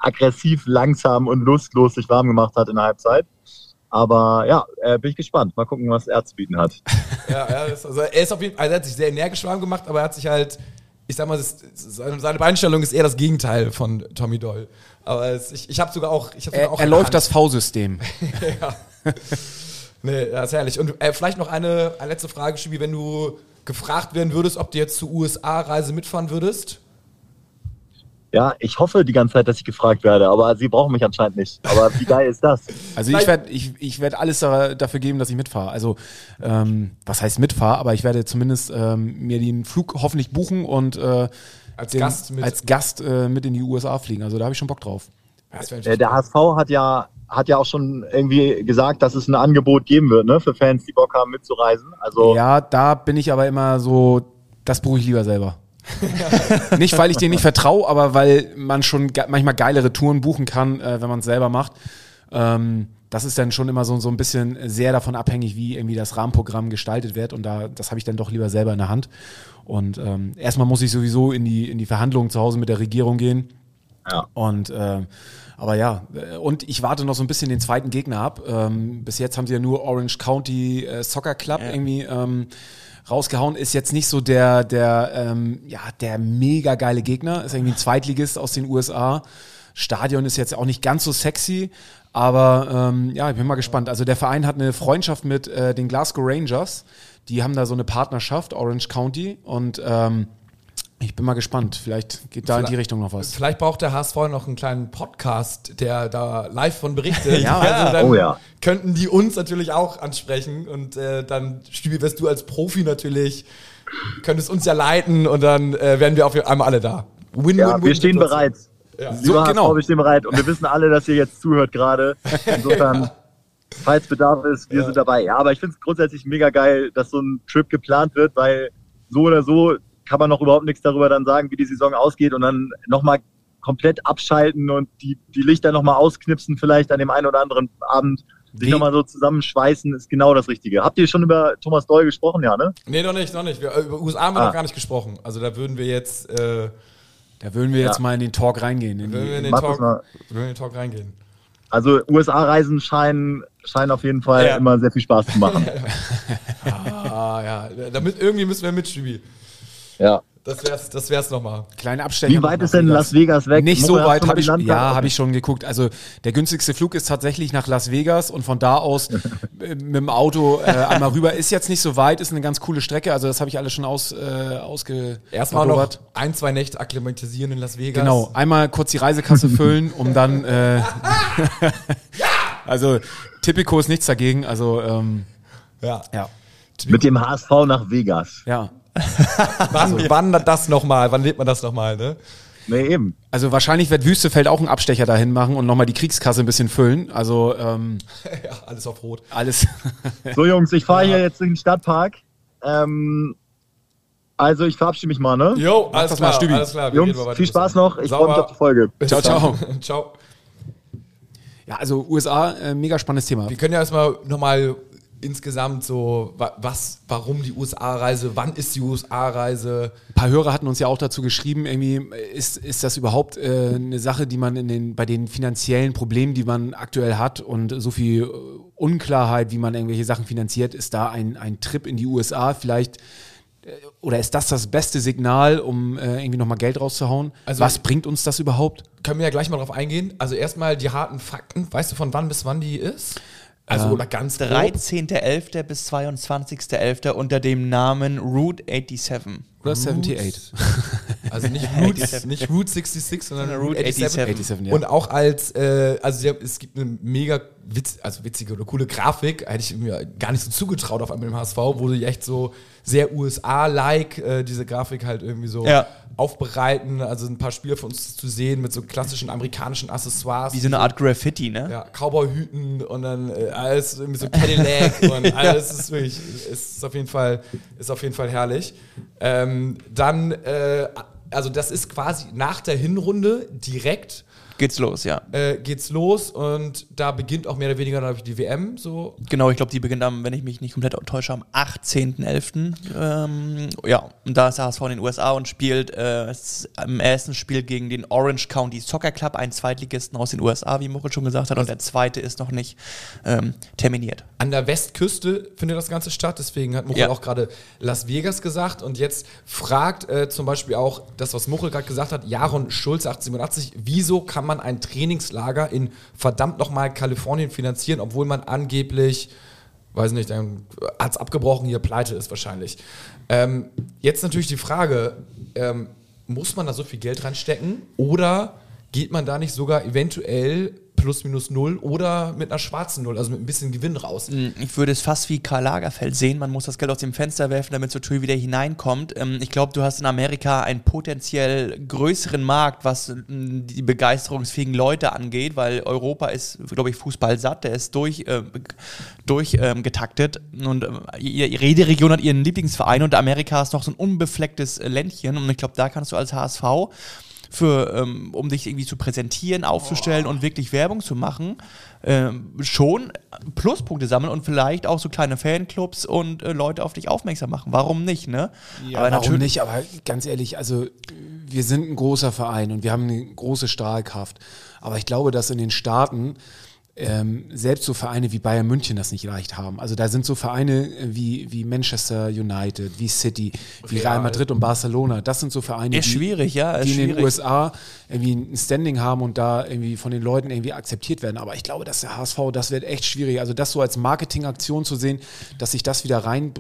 aggressiv, langsam und lustlos sich warm gemacht hat in der Halbzeit. Aber ja, äh, bin ich gespannt. Mal gucken, was er zu bieten hat. Ja, ja das, also er ist auf jeden Fall, also er hat sich sehr energisch warm gemacht, aber er hat sich halt, ich sag mal, das, seine Beinstellung ist eher das Gegenteil von Tommy Doyle. Aber es, ich, ich habe sogar auch, ich hab sogar Er, auch er läuft Hand. das V-System. Nee, das ist herrlich. Und äh, vielleicht noch eine, eine letzte Frage, Schibi, wenn du gefragt werden würdest, ob du jetzt zur USA-Reise mitfahren würdest. Ja, ich hoffe die ganze Zeit, dass ich gefragt werde, aber sie brauchen mich anscheinend nicht. Aber wie geil ist das? Also ich werde ich, ich werd alles da, dafür geben, dass ich mitfahre. Also ähm, was heißt mitfahre, aber ich werde zumindest ähm, mir den Flug hoffentlich buchen und äh, Als den, Gast mit. als Gast äh, mit in die USA fliegen. Also da habe ich schon Bock drauf. Äh, der HSV hat ja, hat ja auch schon irgendwie gesagt, dass es ein Angebot geben wird, ne, für Fans, die Bock haben mitzureisen. Also Ja, da bin ich aber immer so, das buche ich lieber selber. nicht, weil ich denen nicht vertraue, aber weil man schon ge manchmal geilere Touren buchen kann, äh, wenn man es selber macht. Ähm, das ist dann schon immer so, so ein bisschen sehr davon abhängig, wie irgendwie das Rahmenprogramm gestaltet wird. Und da, das habe ich dann doch lieber selber in der Hand. Und ähm, erstmal muss ich sowieso in die, in die Verhandlungen zu Hause mit der Regierung gehen. Ja. Und äh, aber ja, äh, und ich warte noch so ein bisschen den zweiten Gegner ab. Ähm, bis jetzt haben sie ja nur Orange County äh, Soccer Club irgendwie ähm, rausgehauen. Ist jetzt nicht so der, der, ähm, ja, der mega geile Gegner. Ist irgendwie ein Zweitligist aus den USA. Stadion ist jetzt auch nicht ganz so sexy, aber ähm, ja, ich bin mal gespannt. Also der Verein hat eine Freundschaft mit äh, den Glasgow Rangers. Die haben da so eine Partnerschaft, Orange County. Und ähm, ich bin mal gespannt. Vielleicht geht da in die Richtung noch was. Vielleicht braucht der HSV noch einen kleinen Podcast, der da live von berichtet. Ja, also dann Oh ja. könnten die uns natürlich auch ansprechen und äh, dann Stübi, wirst du als Profi natürlich, könntest uns ja leiten und dann äh, wären wir auf einmal alle da. Win, Ja, wir stehen bereit. Ja. Lieber So, HSV, genau. wir stehen bereit. Und wir wissen alle, dass ihr jetzt zuhört gerade. Insofern, falls Bedarf ist, wir sind dabei. Ja, aber ich finde es grundsätzlich mega geil, dass so ein Trip geplant wird, weil so oder so kann man noch überhaupt nichts darüber dann sagen, wie die Saison ausgeht und dann nochmal komplett abschalten und die, die Lichter nochmal ausknipsen, vielleicht an dem einen oder anderen Abend. Sich nochmal so zusammenschweißen, ist genau das Richtige. Habt ihr schon über Thomas Doll gesprochen, ja, ne? Nee, noch nicht, noch nicht. Wir, über USA haben wir Ah. noch gar nicht gesprochen. Also da würden wir jetzt, äh, Da würden wir jetzt Ja. mal in den Talk reingehen. In würden wir in die, den, Talk, würden wir in den Talk reingehen. Also USA-Reisen scheinen, scheinen auf jeden Fall Ja. immer sehr viel Spaß zu machen. Ah ja, damit irgendwie müssen wir mit, Stübi. Ja. Das wär's, das wär's nochmal. kleine Abstecher. Wie weit ist denn Las Vegas weg? Nicht so Mutter, hast weit habe ich, ja, habe ich schon geguckt. Also der günstigste Flug ist tatsächlich nach Las Vegas und von da aus mit dem Auto äh, einmal rüber. Ist jetzt nicht so weit, ist eine ganz coole Strecke. Also das habe ich alles schon aus, äh, ausge Erstmal noch ein, zwei Nächte akklimatisieren in Las Vegas. Genau, einmal kurz die Reisekasse füllen, um dann. Äh, also Tipico ist nichts dagegen. Also ähm, Ja. ja, Mit dem HSV nach Vegas. ja. Wann, wann das nochmal? Wann lebt man das nochmal, ne? Nee, eben. Also wahrscheinlich wird Wüstefeld auch einen Abstecher dahin machen und nochmal die Kriegskasse ein bisschen füllen. Also ähm, ja, alles auf Rot. alles. So, Jungs, ich fahre hier jetzt in den Stadtpark. Ähm, also, ich verabschiede mich mal, ne? Jo, alles klar, mal, alles klar. wir Jungs, gehen mal weiter. viel Spaß noch. Ich freue mich auf die Folge. ciao, ciao. Ciao. Ja, also USA, äh, mega spannendes Thema. Wir können ja erstmal nochmal insgesamt so, wa- was, warum die USA-Reise, wann ist die USA-Reise? Ein paar Hörer hatten uns ja auch dazu geschrieben, irgendwie ist, ist das überhaupt äh, eine Sache, die man in den, bei den finanziellen Problemen, die man aktuell hat und so viel äh, Unklarheit, wie man irgendwelche Sachen finanziert, ist da ein, ein Trip in die USA vielleicht äh, oder ist das das beste Signal, um äh, irgendwie nochmal Geld rauszuhauen? Also- Was bringt uns das überhaupt? Können wir ja gleich mal drauf eingehen. Also erstmal die harten Fakten. Weißt du, von wann bis wann die ist? Also oder ganz grob. 13.11. bis 22.11. unter dem Namen Route 87. Oder 78? Also nicht Route, nicht Route 66, sondern Sondern Route Route 87. 87. 87, ja. Und auch als, äh, also haben, es gibt eine mega witz, also witzige oder coole Grafik, hätte ich mir gar nicht so zugetraut auf einmal im HSV, wo die echt so sehr USA-like äh, diese Grafik halt irgendwie so Ja. aufbereiten. Also ein paar Spieler von uns zu sehen mit so klassischen amerikanischen Accessoires. Wie so eine Art Graffiti, ne? Ja, Cowboy-Hüten und dann äh, alles irgendwie so Cadillac und alles ist wirklich, ist auf jeden Fall, ist auf jeden Fall herrlich. Ähm, dann, äh, also das ist quasi nach der Hinrunde direkt Geht's los, ja. äh, geht's los und da beginnt auch mehr oder weniger glaub ich, die WM so. Genau, ich glaube, die beginnt am, wenn ich mich nicht komplett täusche, am 18.11. Ähm, ja, und da ist der HSV in den USA und spielt äh, im ersten Spiel gegen den Orange County Soccer Club, einen Zweitligisten aus den USA, wie Moritz schon gesagt hat, und der zweite ist noch nicht ähm, terminiert. An der Westküste findet das Ganze statt, deswegen hat Muchel Ja. auch gerade Las Vegas gesagt und jetzt fragt äh, zum Beispiel auch das, was Muchel gerade gesagt hat, Jaron Schulze 1887, wieso kann man ein Trainingslager in verdammt nochmal Kalifornien finanzieren, obwohl man angeblich, weiß nicht, dann hat es abgebrochen, hier pleite ist wahrscheinlich. Ähm, jetzt natürlich die Frage, ähm, muss man da so viel Geld reinstecken oder geht man da nicht sogar eventuell plus minus null oder mit einer schwarzen Null, also mit ein bisschen Gewinn raus? Ich würde es fast wie Karl Lagerfeld sehen. Man muss das Geld aus dem Fenster werfen, damit zur Tür wieder hineinkommt. Ähm, ich glaube, du hast in Amerika einen potenziell größeren Markt, was ähm, die begeisterungsfähigen Leute angeht, weil Europa ist, glaube ich, Fußball satt. Der ist durch, äh, durch ähm. Und jede Region hat ihren Lieblingsverein und Amerika ist noch so ein unbeflecktes äh, Ländchen. Und ich glaube, da kannst du als HSV für, ähm, um dich irgendwie zu präsentieren, aufzustellen und wirklich Werbung zu machen, ähm, schon Pluspunkte sammeln und vielleicht auch so kleine Fanclubs und äh, Leute auf dich aufmerksam machen. Warum nicht, ne? aber warum nicht? Aber ganz ehrlich, also wir sind ein großer Verein und wir haben eine große Strahlkraft. Aber ich glaube, dass in den Staaten ähm, selbst so Vereine wie Bayern München das nicht leicht haben. Also da sind so Vereine äh, wie, wie Manchester United, wie City, wie Real, Real. Madrid und Barcelona. Das sind so Vereine, Ist schwierig, ja, ist die in den schwierig. USA irgendwie ein Standing haben und da irgendwie von den Leuten irgendwie akzeptiert werden. Aber ich glaube, dass der HSV, das wird echt schwierig. Also das so als Marketingaktion zu sehen, dass sich das wieder rein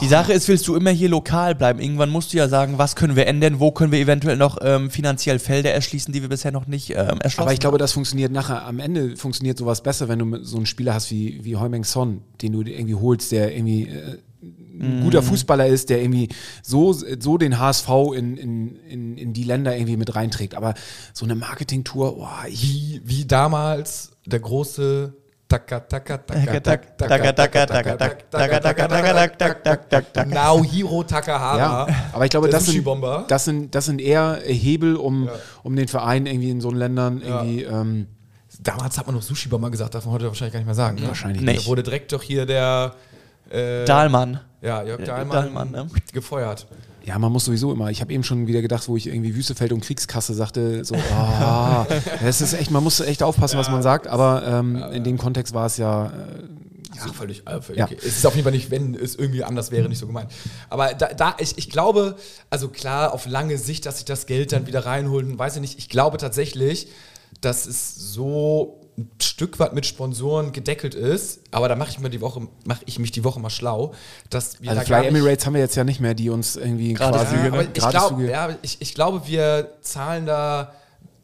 Die Sache ist, willst du immer hier lokal bleiben? Irgendwann musst du ja sagen, was können wir ändern, wo können wir eventuell noch ähm, finanziell Felder erschließen, die wir bisher noch nicht ähm, erschlossen Aber ich glaube, das funktioniert nachher. Am Ende funktioniert sowas besser, wenn du so einen Spieler hast wie, wie Heumeng Son, den du irgendwie holst, der irgendwie äh, ein guter Fußballer ist, der irgendwie so, so den HSV in, in, in, in die Länder irgendwie mit reinträgt. Aber so eine Marketingtour, ich, wie, wie damals der große Taka, taka, taka, Tak, taka, taka, taka, taka, tak, taka, taka, taka, tak, tak, tak, tak. Naohiro Takahara. ja. Aber ich glaube, das sind, das, sind, das sind eher Hebel, um, um den Verein irgendwie in so Ländern irgendwie. Ähm, Damals hat man noch Sushi-Bomber gesagt, darf man heute wahrscheinlich gar nicht mehr sagen. Ne? Wahrscheinlich nicht. Da wurde direkt doch hier der äh, Dahlmann. ja, Jörg Ja, Dahlmann, Dahlmann, ne? gefeuert. Ja, man muss sowieso immer. Ich habe eben schon wieder gedacht, wo ich irgendwie Wüstefeld und Kriegskasse sagte, so, ah, das ist echt, man muss echt aufpassen, was man sagt, aber ähm, in dem Kontext war es ja, äh, Ja, völlig, äh, völlig Ja. okay. Es ist auf jeden Fall nicht, wenn es irgendwie anders wäre, nicht so gemeint. Aber da, da ich, ich glaube, also klar, auf lange Sicht, dass sich das Geld dann wieder reinholen, weiß ich nicht. Ich glaube tatsächlich, dass es so ein Stück weit mit Sponsoren gedeckelt ist, aber da mache ich mir die Woche, mache ich mich die Woche mal schlau, dass wir also da Fly Emirates haben wir jetzt ja nicht mehr, die uns irgendwie Gratis quasi ja, ich, glaub, ja, ich, ich glaube, wir zahlen da,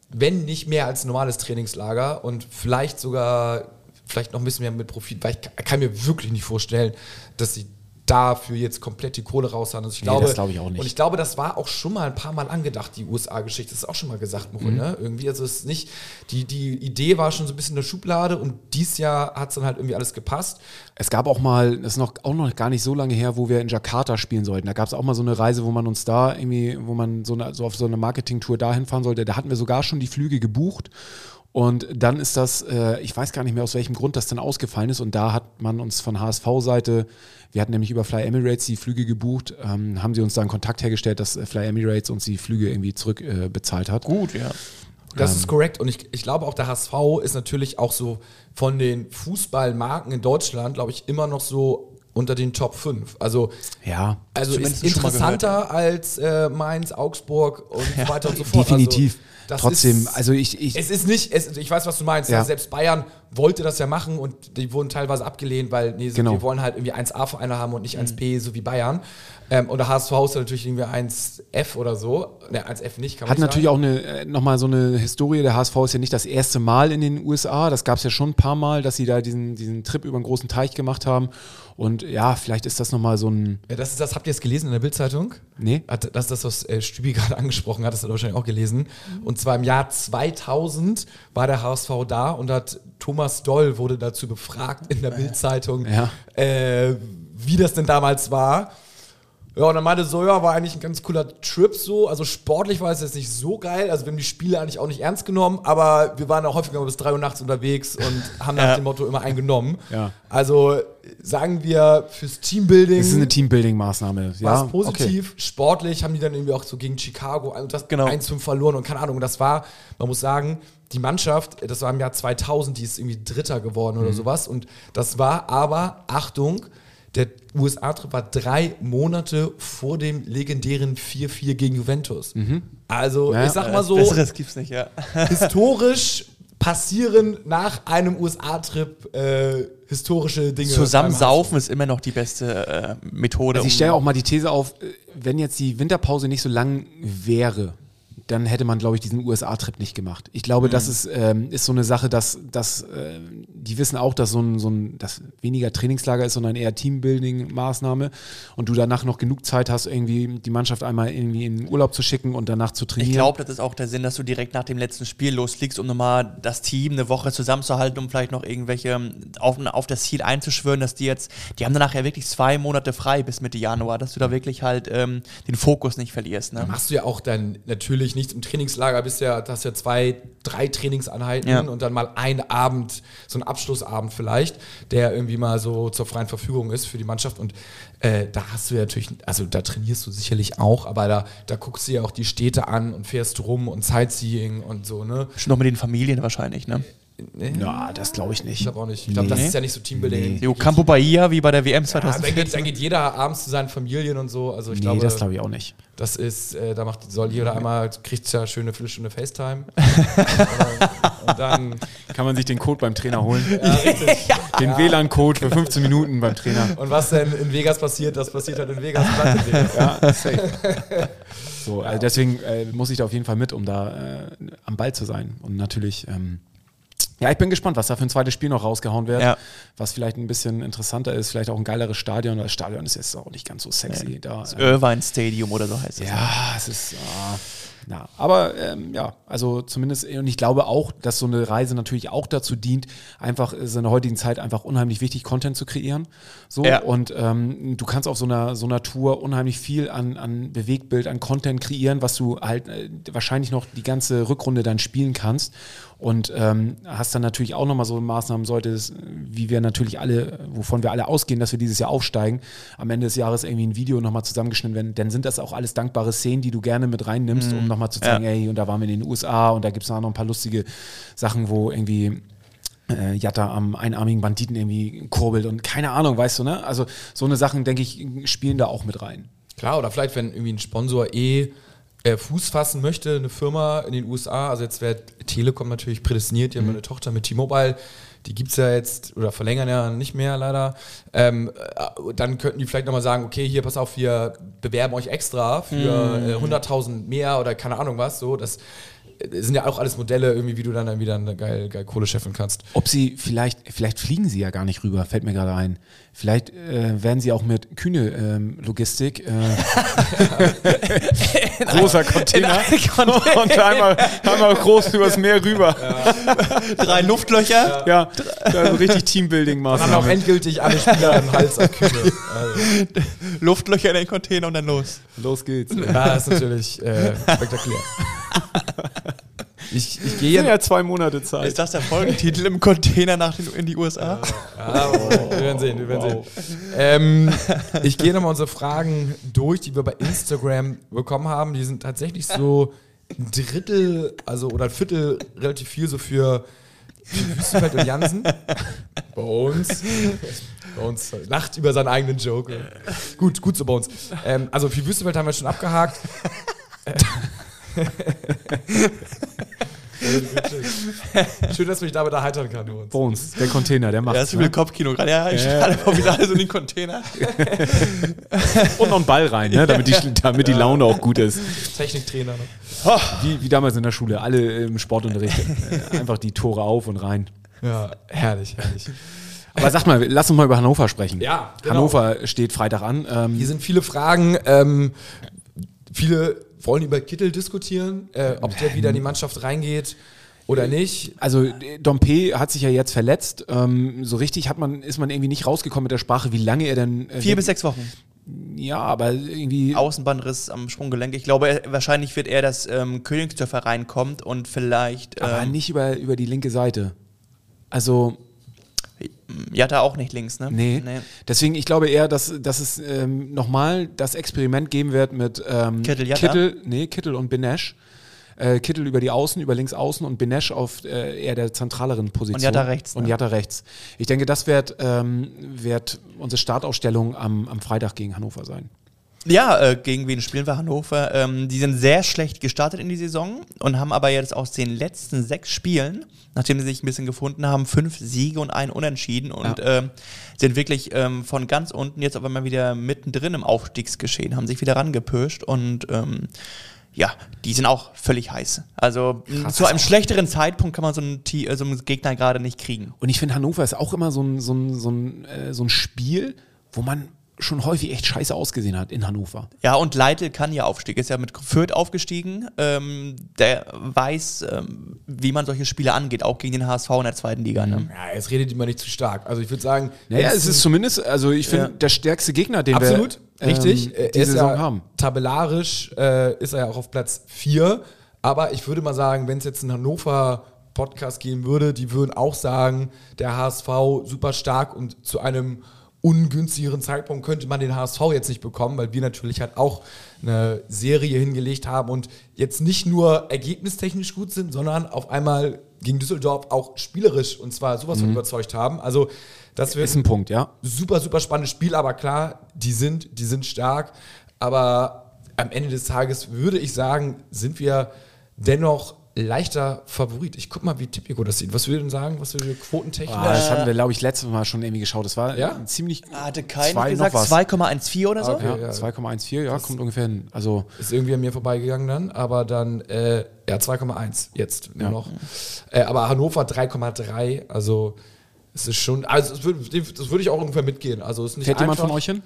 wenn nicht mehr als ein normales Trainingslager und vielleicht sogar, vielleicht noch ein bisschen mehr mit Profit, weil ich kann mir wirklich nicht vorstellen, dass sie dafür jetzt komplett die Kohle raushauen. Also ich Nee, glaube, das glaube ich auch nicht. Und ich glaube, das war auch schon mal ein paar Mal angedacht, die USA-Geschichte. Das ist auch schon mal gesagt, Muchel, Mhm. ne? Irgendwie, also es ist nicht, die, die Idee war schon so ein bisschen in der Schublade und dieses Jahr hat es dann halt irgendwie alles gepasst. Es gab auch mal, das ist noch, auch noch gar nicht so lange her, wo wir in Jakarta spielen sollten. Da gab es auch mal so eine Reise, wo man uns da irgendwie, wo man so, eine, so auf so eine Marketingtour dahin fahren sollte. Da hatten wir sogar schon die Flüge gebucht. Und dann ist das, äh, ich weiß gar nicht mehr, aus welchem Grund das dann ausgefallen ist. Und da hat man uns von HSV-Seite, wir hatten nämlich über Fly Emirates die Flüge gebucht, ähm, haben sie uns dann Kontakt hergestellt, dass äh, Fly Emirates uns die Flüge irgendwie zurückbezahlt äh, hat. Gut, ja. Das ist korrekt. Und ich, ich glaube auch, der HSV ist natürlich auch so von den Fußballmarken in Deutschland, glaube ich, immer noch so unter den Top 5. Also, Ja, also ist interessanter als äh, Mainz, Augsburg und so weiter und so fort. definitiv. Also, das Trotzdem, ist, also ich, ich es ist nicht, es, ich weiß, was du meinst. Ja. Also selbst Bayern wollte das ja machen und die wurden teilweise abgelehnt, weil nee, so, Genau. wir wollen halt irgendwie 1A-Vereine haben und nicht 1B, so wie Bayern. Ähm, und der HSV ist natürlich irgendwie 1F oder so. Ne, 1F nicht, kann man Hat natürlich sagen. auch eine, äh, nochmal so eine Historie. Der HSV ist ja nicht das erste Mal in den USA. Das gab es ja schon ein paar Mal, dass sie da diesen, diesen Trip über einen großen Teich gemacht haben. Und ja, vielleicht ist das nochmal so ein. Ja, das ist das, habt ihr es gelesen in der Bildzeitung? Nee? Hat, das ist das, was äh, Stübi gerade angesprochen hat, das hat er wahrscheinlich auch gelesen. Und zwar im Jahr 2000 war der HSV da und hat Thomas Doll wurde dazu befragt in der Bildzeitung, Ja. äh, wie das denn damals war. Ja, und dann meinte so, ja, war eigentlich ein ganz cooler Trip so. Also sportlich war es jetzt nicht so geil. Also wir haben die Spiele eigentlich auch nicht ernst genommen, aber wir waren auch häufiger bis 3 Uhr nachts unterwegs und haben nach Ja. dem Motto immer eingenommen. Ja. Also sagen wir fürs Teambuilding Das ist eine Teambuilding-Maßnahme. war Ja, es positiv. Sportlich haben die dann irgendwie auch so gegen Chicago und das Genau. 1-5 verloren und keine Ahnung. Das war, man muss sagen, die Mannschaft, das war im Jahr 2000, die ist irgendwie Dritter geworden Mhm. oder sowas. Und das war aber, Achtung, der USA-Trip war drei Monate vor dem legendären 4-4 gegen Juventus. Also, Mhm. Ja, ich sag mal so, Besseres gibt's nicht, ja. historisch passieren nach einem USA-Trip äh, historische Dinge. Zusammen beim saufen ist immer noch die beste äh, Methode. Also ich stelle auch mal die These auf, äh, wenn jetzt die Winterpause nicht so lang wäre, dann hätte man, glaube ich, diesen USA-Trip nicht gemacht. Ich glaube, das Mhm. ist, ähm, ist so eine Sache, dass, dass äh, die wissen auch, dass so ein, so ein dass weniger Trainingslager ist, sondern eher Teambuilding-Maßnahme und du danach noch genug Zeit hast, irgendwie die Mannschaft einmal irgendwie in den Urlaub zu schicken und danach zu trainieren. Ich glaube, das ist auch der Sinn, dass du direkt nach dem letzten Spiel losfliegst, um nochmal das Team eine Woche zusammenzuhalten, um vielleicht noch irgendwelche ähm, auf, auf das Ziel einzuschwören, dass die jetzt, die haben danach ja wirklich zwei Monate frei bis Mitte Januar, dass du da wirklich halt ähm, den Fokus nicht verlierst. Ne? machst du ja auch dann natürlich nicht im Trainingslager, bist ja, hast ja zwei, drei Trainingseinheiten Ja. und dann mal ein Abend, so ein Abschlussabend vielleicht, der irgendwie mal so zur freien Verfügung ist für die Mannschaft. Und äh, da hast du ja natürlich, also da trainierst du sicherlich auch, aber da, da guckst du ja auch die Städte an und fährst rum und Sightseeing und so, ne? Schon noch mit den Familien wahrscheinlich, ne? Ja, das glaube ich nicht. Ich glaube auch nicht. Ich glaube, das Nee. ist ja nicht so Teambuilding. Jo, Campo Bahia, wie bei der WM Ja, da, 2014. geht, da geht jeder abends zu seinen Familien und so. Also ich nee, glaube, das glaube ich auch nicht. Das ist, äh, da macht, soll jeder einmal, kriegt ja schöne Viertelstunde FaceTime. Äh, und dann, Kann man sich den Code beim Trainer holen? Den WLAN-Code für 15 Minuten beim Trainer. und was denn in Vegas passiert, das passiert halt in Vegas. Bleibt in Vegas. Ja, safe. So, also deswegen äh, muss ich da auf jeden Fall mit, um da äh, am Ball zu sein. Und natürlich, ähm, ja, ich bin gespannt, was da für ein zweites Spiel noch rausgehauen wird. Ja. Was vielleicht ein bisschen interessanter ist, vielleicht auch ein geileres Stadion. Das Stadion ist jetzt auch nicht ganz so sexy. Da, Das äh, Irvine Stadium oder so heißt es. ja, es ist. ah, na, aber ähm, ja, also zumindest, und ich glaube auch, dass so eine Reise natürlich auch dazu dient, einfach ist in der heutigen Zeit einfach unheimlich wichtig, Content zu kreieren. So, Ja. und ähm, du kannst auf so einer, so einer Tour unheimlich viel an, an Bewegtbild, an Content kreieren, was du halt äh, wahrscheinlich noch die ganze Rückrunde dann spielen kannst. Und ähm, hast dann natürlich auch nochmal so Maßnahmen, sollte es, wie wir natürlich alle, wovon wir alle ausgehen, dass wir dieses Jahr aufsteigen, am Ende des Jahres irgendwie ein Video nochmal zusammengeschnitten werden, dann sind das auch alles dankbare Szenen, die du gerne mit reinnimmst, um nochmal zu zeigen, Ja. ey, und da waren wir in den USA und da gibt es noch ein paar lustige Sachen, wo irgendwie äh, Jatta am einarmigen Banditen irgendwie kurbelt und keine Ahnung, weißt du, ne? Also so eine Sachen, denke ich, spielen da auch mit rein. Klar, oder vielleicht, wenn irgendwie ein Sponsor eh äh, Fuß fassen möchte, eine Firma in den USA, also jetzt wäre Telekom natürlich prädestiniert, die haben eine Tochter mit T-Mobile, die gibt es ja jetzt oder verlängern ja nicht mehr leider. Ähm, äh, dann könnten die vielleicht nochmal sagen, okay, hier, pass auf, wir bewerben euch extra für äh, 100.000 mehr oder keine Ahnung was, so, das äh, sind ja auch alles Modelle, irgendwie, wie du dann, dann wieder eine geil, geil Kohle scheffeln kannst. Ob sie vielleicht, vielleicht fliegen sie ja gar nicht rüber, fällt mir gerade ein. Vielleicht äh, werden sie auch mit Kühne ähm, Logistik äh, großer Container und einmal, einmal groß übers Meer rüber. Drei Luftlöcher. Ja, also richtig Dann haben auch Teambuilding-Maßnahmen. endgültig alle Spieler einen Hals auf Kühne. Also, Luftlöcher in den Container und dann los. Los geht's. ja, das ist natürlich äh, spektakulär. Ich, ich gehe ja zwei Monate Zeit. Ist das der Folgentitel im Container nach den, in die USA? Ah, oh, wir werden sehen, wir werden sehen. Ähm, ich gehe nochmal unsere Fragen durch, die wir bei Instagram bekommen haben. Die sind tatsächlich so ein Drittel, also oder ein Viertel relativ viel so für, Wüstenfeld und Jansen. Bei uns. Bei uns lacht über seinen eigenen Joke. Gut, gut so bei uns. Ähm, also für Wüstenfeld haben wir schon abgehakt. Schön, dass du mich damit erheitern kann, du uns. Bones, der Container, der macht Ja, ist viel Kopfkino gerade. Ja, ich Ja. alle wieder alles in den Container. Und noch einen Ball rein, ne? damit, die, damit die Laune auch gut ist. Techniktrainer. Ne? Wie, wie damals in der Schule, alle im Sportunterricht. Einfach die Tore auf und rein. Ja, herrlich, herrlich. Aber sag mal, lass uns mal über Hannover sprechen. Ja, genau. Hannover steht Freitag an. Ähm, Hier sind viele Fragen. Ähm, viele wollen über Kittel diskutieren, äh, ob der wieder in die Mannschaft reingeht oder nicht. also äh, Dompe hat sich ja jetzt verletzt. Ähm, so richtig hat man, ist man irgendwie nicht rausgekommen mit der Sprache, wie lange er denn. Äh, Vier bis sechs Wochen. Ja, aber irgendwie. Außenbandriss am Sprunggelenk. Ich glaube, er, wahrscheinlich wird er, dass ähm, Königsdörfer reinkommt und vielleicht. aber Ähm, nicht über, über die linke Seite. Also, ja, da auch nicht links, ne? nee. Deswegen, ich glaube eher, dass, dass es ähm, nochmal das Experiment geben wird mit ähm, Kittel, Jatta? Kittel, nee, Kittel und Benesch. Äh, Kittel über die Außen, über links außen und Benesch auf äh, eher der zentraleren Position. Und Jatta rechts, Und ne? Jatta rechts. Ich denke, das wird, ähm, wird unsere Startausstellung am, am Freitag gegen Hannover sein. Ja, äh, gegen wen spielen wir Hannover? Ähm, die sind sehr schlecht gestartet in die Saison und haben aber jetzt aus den letzten sechs Spielen, nachdem sie sich ein bisschen gefunden haben, fünf Siege und ein Unentschieden und ähm, sind wirklich ähm, von ganz unten jetzt auf einmal wieder mittendrin im Aufstiegsgeschehen, haben sich wieder rangepirscht und ähm, ja, die sind auch völlig heiß. Also m, zu einem schlechteren Zeitpunkt kann man so einen, äh, so einen Gegner gerade nicht kriegen. Und ich finde, Hannover ist auch immer so ein, so, ein, so, ein, äh, so ein Spiel, wo man schon häufig echt scheiße ausgesehen hat in Hannover. Ja, und Leitl kann ja aufstiegen. Ist ja mit Fürth aufgestiegen. Ähm, der weiß, ähm, wie man solche Spiele angeht, auch gegen den HSV in der zweiten Liga. Ne? Ja, jetzt redet immer nicht zu stark. Also ich würde sagen, Naja, es ist zumindest, also ich finde, Ja. der stärkste Gegner, den absolut wir richtig. ähm, Er diese ist Saison ja haben. Tabellarisch äh, ist er ja auch auf Platz 4. Aber ich würde mal sagen, wenn es jetzt einen Hannover Podcast geben würde, die würden auch sagen, der HSV super stark und zu einem ungünstigeren Zeitpunkt könnte man den HSV jetzt nicht bekommen, weil wir natürlich halt auch eine Serie hingelegt haben und jetzt nicht nur ergebnistechnisch gut sind, sondern auf einmal gegen Düsseldorf auch spielerisch und zwar sowas von überzeugt haben. Also das wird Ist ein Punkt, ja. super, super spannendes Spiel, aber klar, die sind, die sind stark. Aber am Ende des Tages würde ich sagen, sind wir dennoch leichter Favorit. Ich guck mal, wie Tipico das sieht. Was würde denn sagen? Was würde Quotentechnisch? Ah, das hatten wir, glaube ich, letztes Mal schon irgendwie geschaut. Das war Ja? ziemlich. Hatte keiner zwei gesagt, noch was. 2,14 oder so? Okay. Ja, ja. 2,14, ja, kommt ungefähr hin. Also, Ist irgendwie an mir vorbeigegangen dann, aber dann, äh, ja, 2,1 jetzt nur Ja. noch. Äh, aber Hannover 3,3, also es ist schon, also würd, das würde ich auch ungefähr mitgehen. Also ist nicht fährt jemand einfach. von euch hin?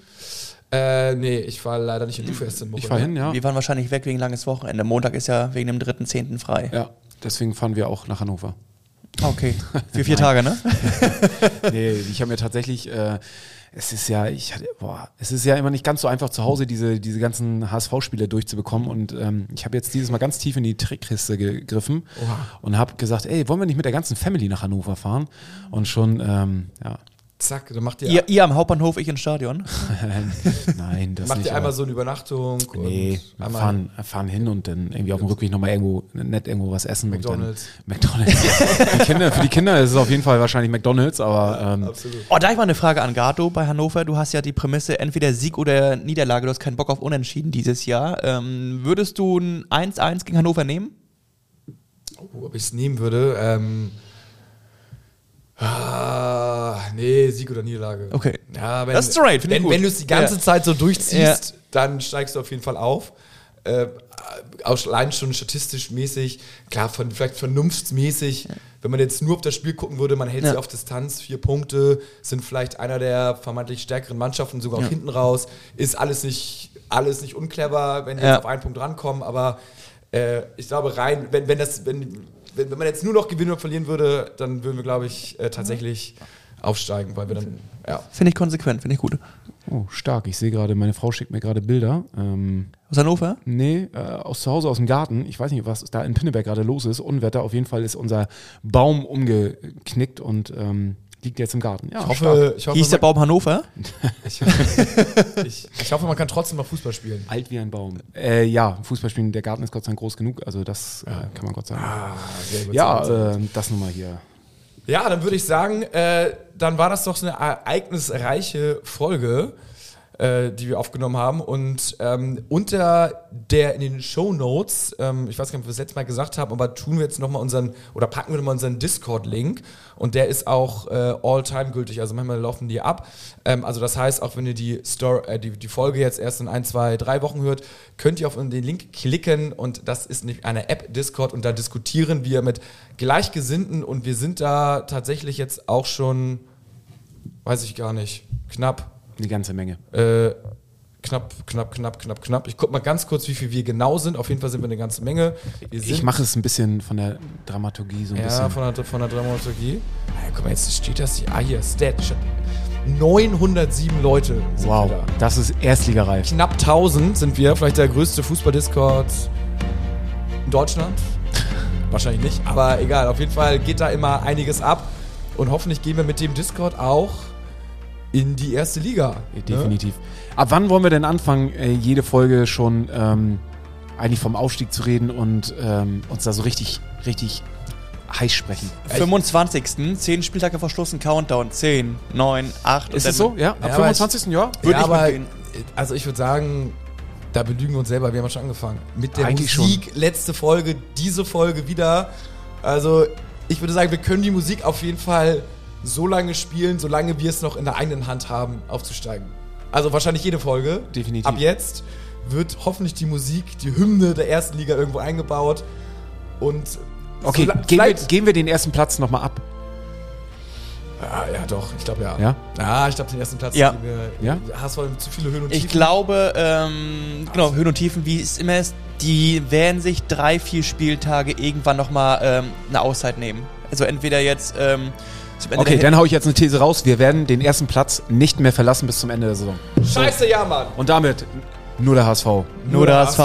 Äh, nee, ich war leider nicht in UFS in Woche. Ich fahr hin, ja. Wir waren wahrscheinlich weg wegen langes Wochenende. Montag ist ja wegen dem 3.10. frei. Ja, deswegen fahren wir auch nach Hannover. Okay. Für vier Tage, ne? nee, ich habe mir tatsächlich, äh, es ist ja, ich hatte, boah, es ist ja immer nicht ganz so einfach zu Hause diese, diese ganzen HSV-Spiele durchzubekommen und ähm, ich habe jetzt dieses Mal ganz tief in die Trickkiste gegriffen und habe gesagt, ey, wollen wir nicht mit der ganzen Family nach Hannover fahren? Und schon, ähm, ja, Zack, dann macht ihr, Ihr, ihr am Hauptbahnhof, ich ins Stadion. nein, das macht nicht. ihr einmal so eine Übernachtung. Nee, und wir einmal fahren, fahren hin und dann irgendwie auf dem Rückweg nochmal irgendwo, nett irgendwo was essen. McDonald's. McDonalds. die Kinder, für die Kinder ist es auf jeden Fall wahrscheinlich McDonalds, aber ähm, Absolut. Oh, da ich mal eine Frage an Gato bei Hannover. Du hast ja die Prämisse, entweder Sieg oder Niederlage. Du hast keinen Bock auf Unentschieden dieses Jahr. Ähm, würdest du ein 1-1 gegen Hannover nehmen? Oh, ob ich es nehmen würde. Ähm, ah, nee, Sieg oder Niederlage. Okay. Ja, wenn, Das ist straight, finde ich wenn, gut. wenn du es die ganze Ja. Zeit so durchziehst, dann steigst du auf jeden Fall auf. Äh, auch allein schon statistisch mäßig, klar, von, vielleicht vernunftsmäßig. Wenn man jetzt nur auf das Spiel gucken würde, man hält Ja. sie auf Distanz, vier Punkte, sind vielleicht einer der vermeintlich stärkeren Mannschaften, sogar auch hinten raus. Ist alles nicht, alles nicht unclever, wenn die Ja. jetzt auf einen Punkt rankommen, aber äh, ich glaube rein, wenn, wenn das, wenn, wenn, wenn man jetzt nur noch gewinnen und verlieren würde, dann würden wir, glaube ich, äh, tatsächlich aufsteigen, weil wir dann, ja. Finde ich konsequent, finde ich gut. oh, stark. Ich sehe gerade, meine Frau schickt mir gerade Bilder. Ähm, Aus Hannover? nee, äh, aus zu Hause, aus dem Garten. Ich weiß nicht, was da in Pinneberg gerade los ist. Unwetter. Auf jeden Fall ist unser Baum umgeknickt und ähm, liegt jetzt im Garten. Ja, Ich hoffe, ich hoffe, Hieß der man, Baum Hannover? ich, ich, ich hoffe, man kann trotzdem noch Fußball spielen. alt wie ein Baum. Äh, ja, Fußball spielen. Der Garten ist Gott sei Dank groß genug. Also das äh, kann man Gott sagen. Ah, ja, äh, das nun mal hier. Ja, dann würde ich sagen, äh, dann war das doch so eine ereignisreiche Folge. Äh, die wir aufgenommen haben. Und ähm, unter der in den Show Notes, ähm, ich weiß gar nicht, ob wir das letzte Mal gesagt haben, aber tun wir jetzt nochmal unseren, oder packen wir nochmal unseren Discord-Link. Und der ist auch äh, all-time gültig, also manchmal laufen die ab. Ähm, also das heißt, auch wenn ihr die, Story, äh, die, die Folge jetzt erst in ein, zwei, drei Wochen hört, könnt ihr auf den Link klicken und das ist nicht eine App Discord und da diskutieren wir mit Gleichgesinnten und wir sind da tatsächlich jetzt auch schon, weiß ich gar nicht, knapp Eine ganze Menge. äh, knapp, knapp, knapp, knapp, knapp. Ich guck mal ganz kurz, wie viel wir genau sind. Auf jeden Fall sind wir eine ganze Menge. Ich mache es ein bisschen von der Dramaturgie so ein ja bisschen. von der, von der Dramaturgie. Ah, guck mal, jetzt steht das hier. Ah, hier, Stat. 907 Leute sind wow, wir da. das ist erstligareif. Knapp 1000 sind wir. Vielleicht der größte Fußball-Discord in Deutschland. Wahrscheinlich nicht, aber egal. Auf jeden Fall geht da immer einiges ab. Und hoffentlich gehen wir mit dem Discord auch in die erste Liga. ne? Definitiv. Ab wann wollen wir denn anfangen, äh, jede Folge schon ähm, eigentlich vom Aufstieg zu reden und ähm, uns da so richtig, richtig heiß sprechen? 25. 10 Spieltage verschlossen, Countdown. 10, 9, 8. Ist es so? Ja? Ab Ja, aber 25. Jahr? Würde ja, ich aber, mitgehen. also ich würde sagen, da belügen wir uns selber. Wir haben ja schon angefangen. Mit der Eigentlich Musik, letzte Folge, diese Folge wieder. Also ich würde sagen, wir können die Musik auf jeden Fall so lange spielen, solange wir es noch in der eigenen Hand haben, aufzusteigen. Also wahrscheinlich jede Folge. Definitiv. Ab jetzt wird hoffentlich die Musik, die Hymne der ersten Liga irgendwo eingebaut. Und Okay, so, gehen, wir, gehen wir den ersten Platz nochmal ab. Ah, ja, doch, ich glaube ja. Ja? Ja, ich glaube, den ersten Platz Ja. wir. Ja? HSV hat zu viele Höhen und Ich Tiefen. glaube, ähm, genau, Höhen und Tiefen, wie es immer ist, die werden sich drei, vier Spieltage irgendwann nochmal ähm, eine Auszeit nehmen. Also entweder jetzt ähm, Ende Okay, dann hau ich jetzt eine These raus. Wir werden den ersten Platz nicht mehr verlassen bis zum Ende der Saison. Scheiße, ja, Mann. Und damit nur der HSV. Nur der HSV.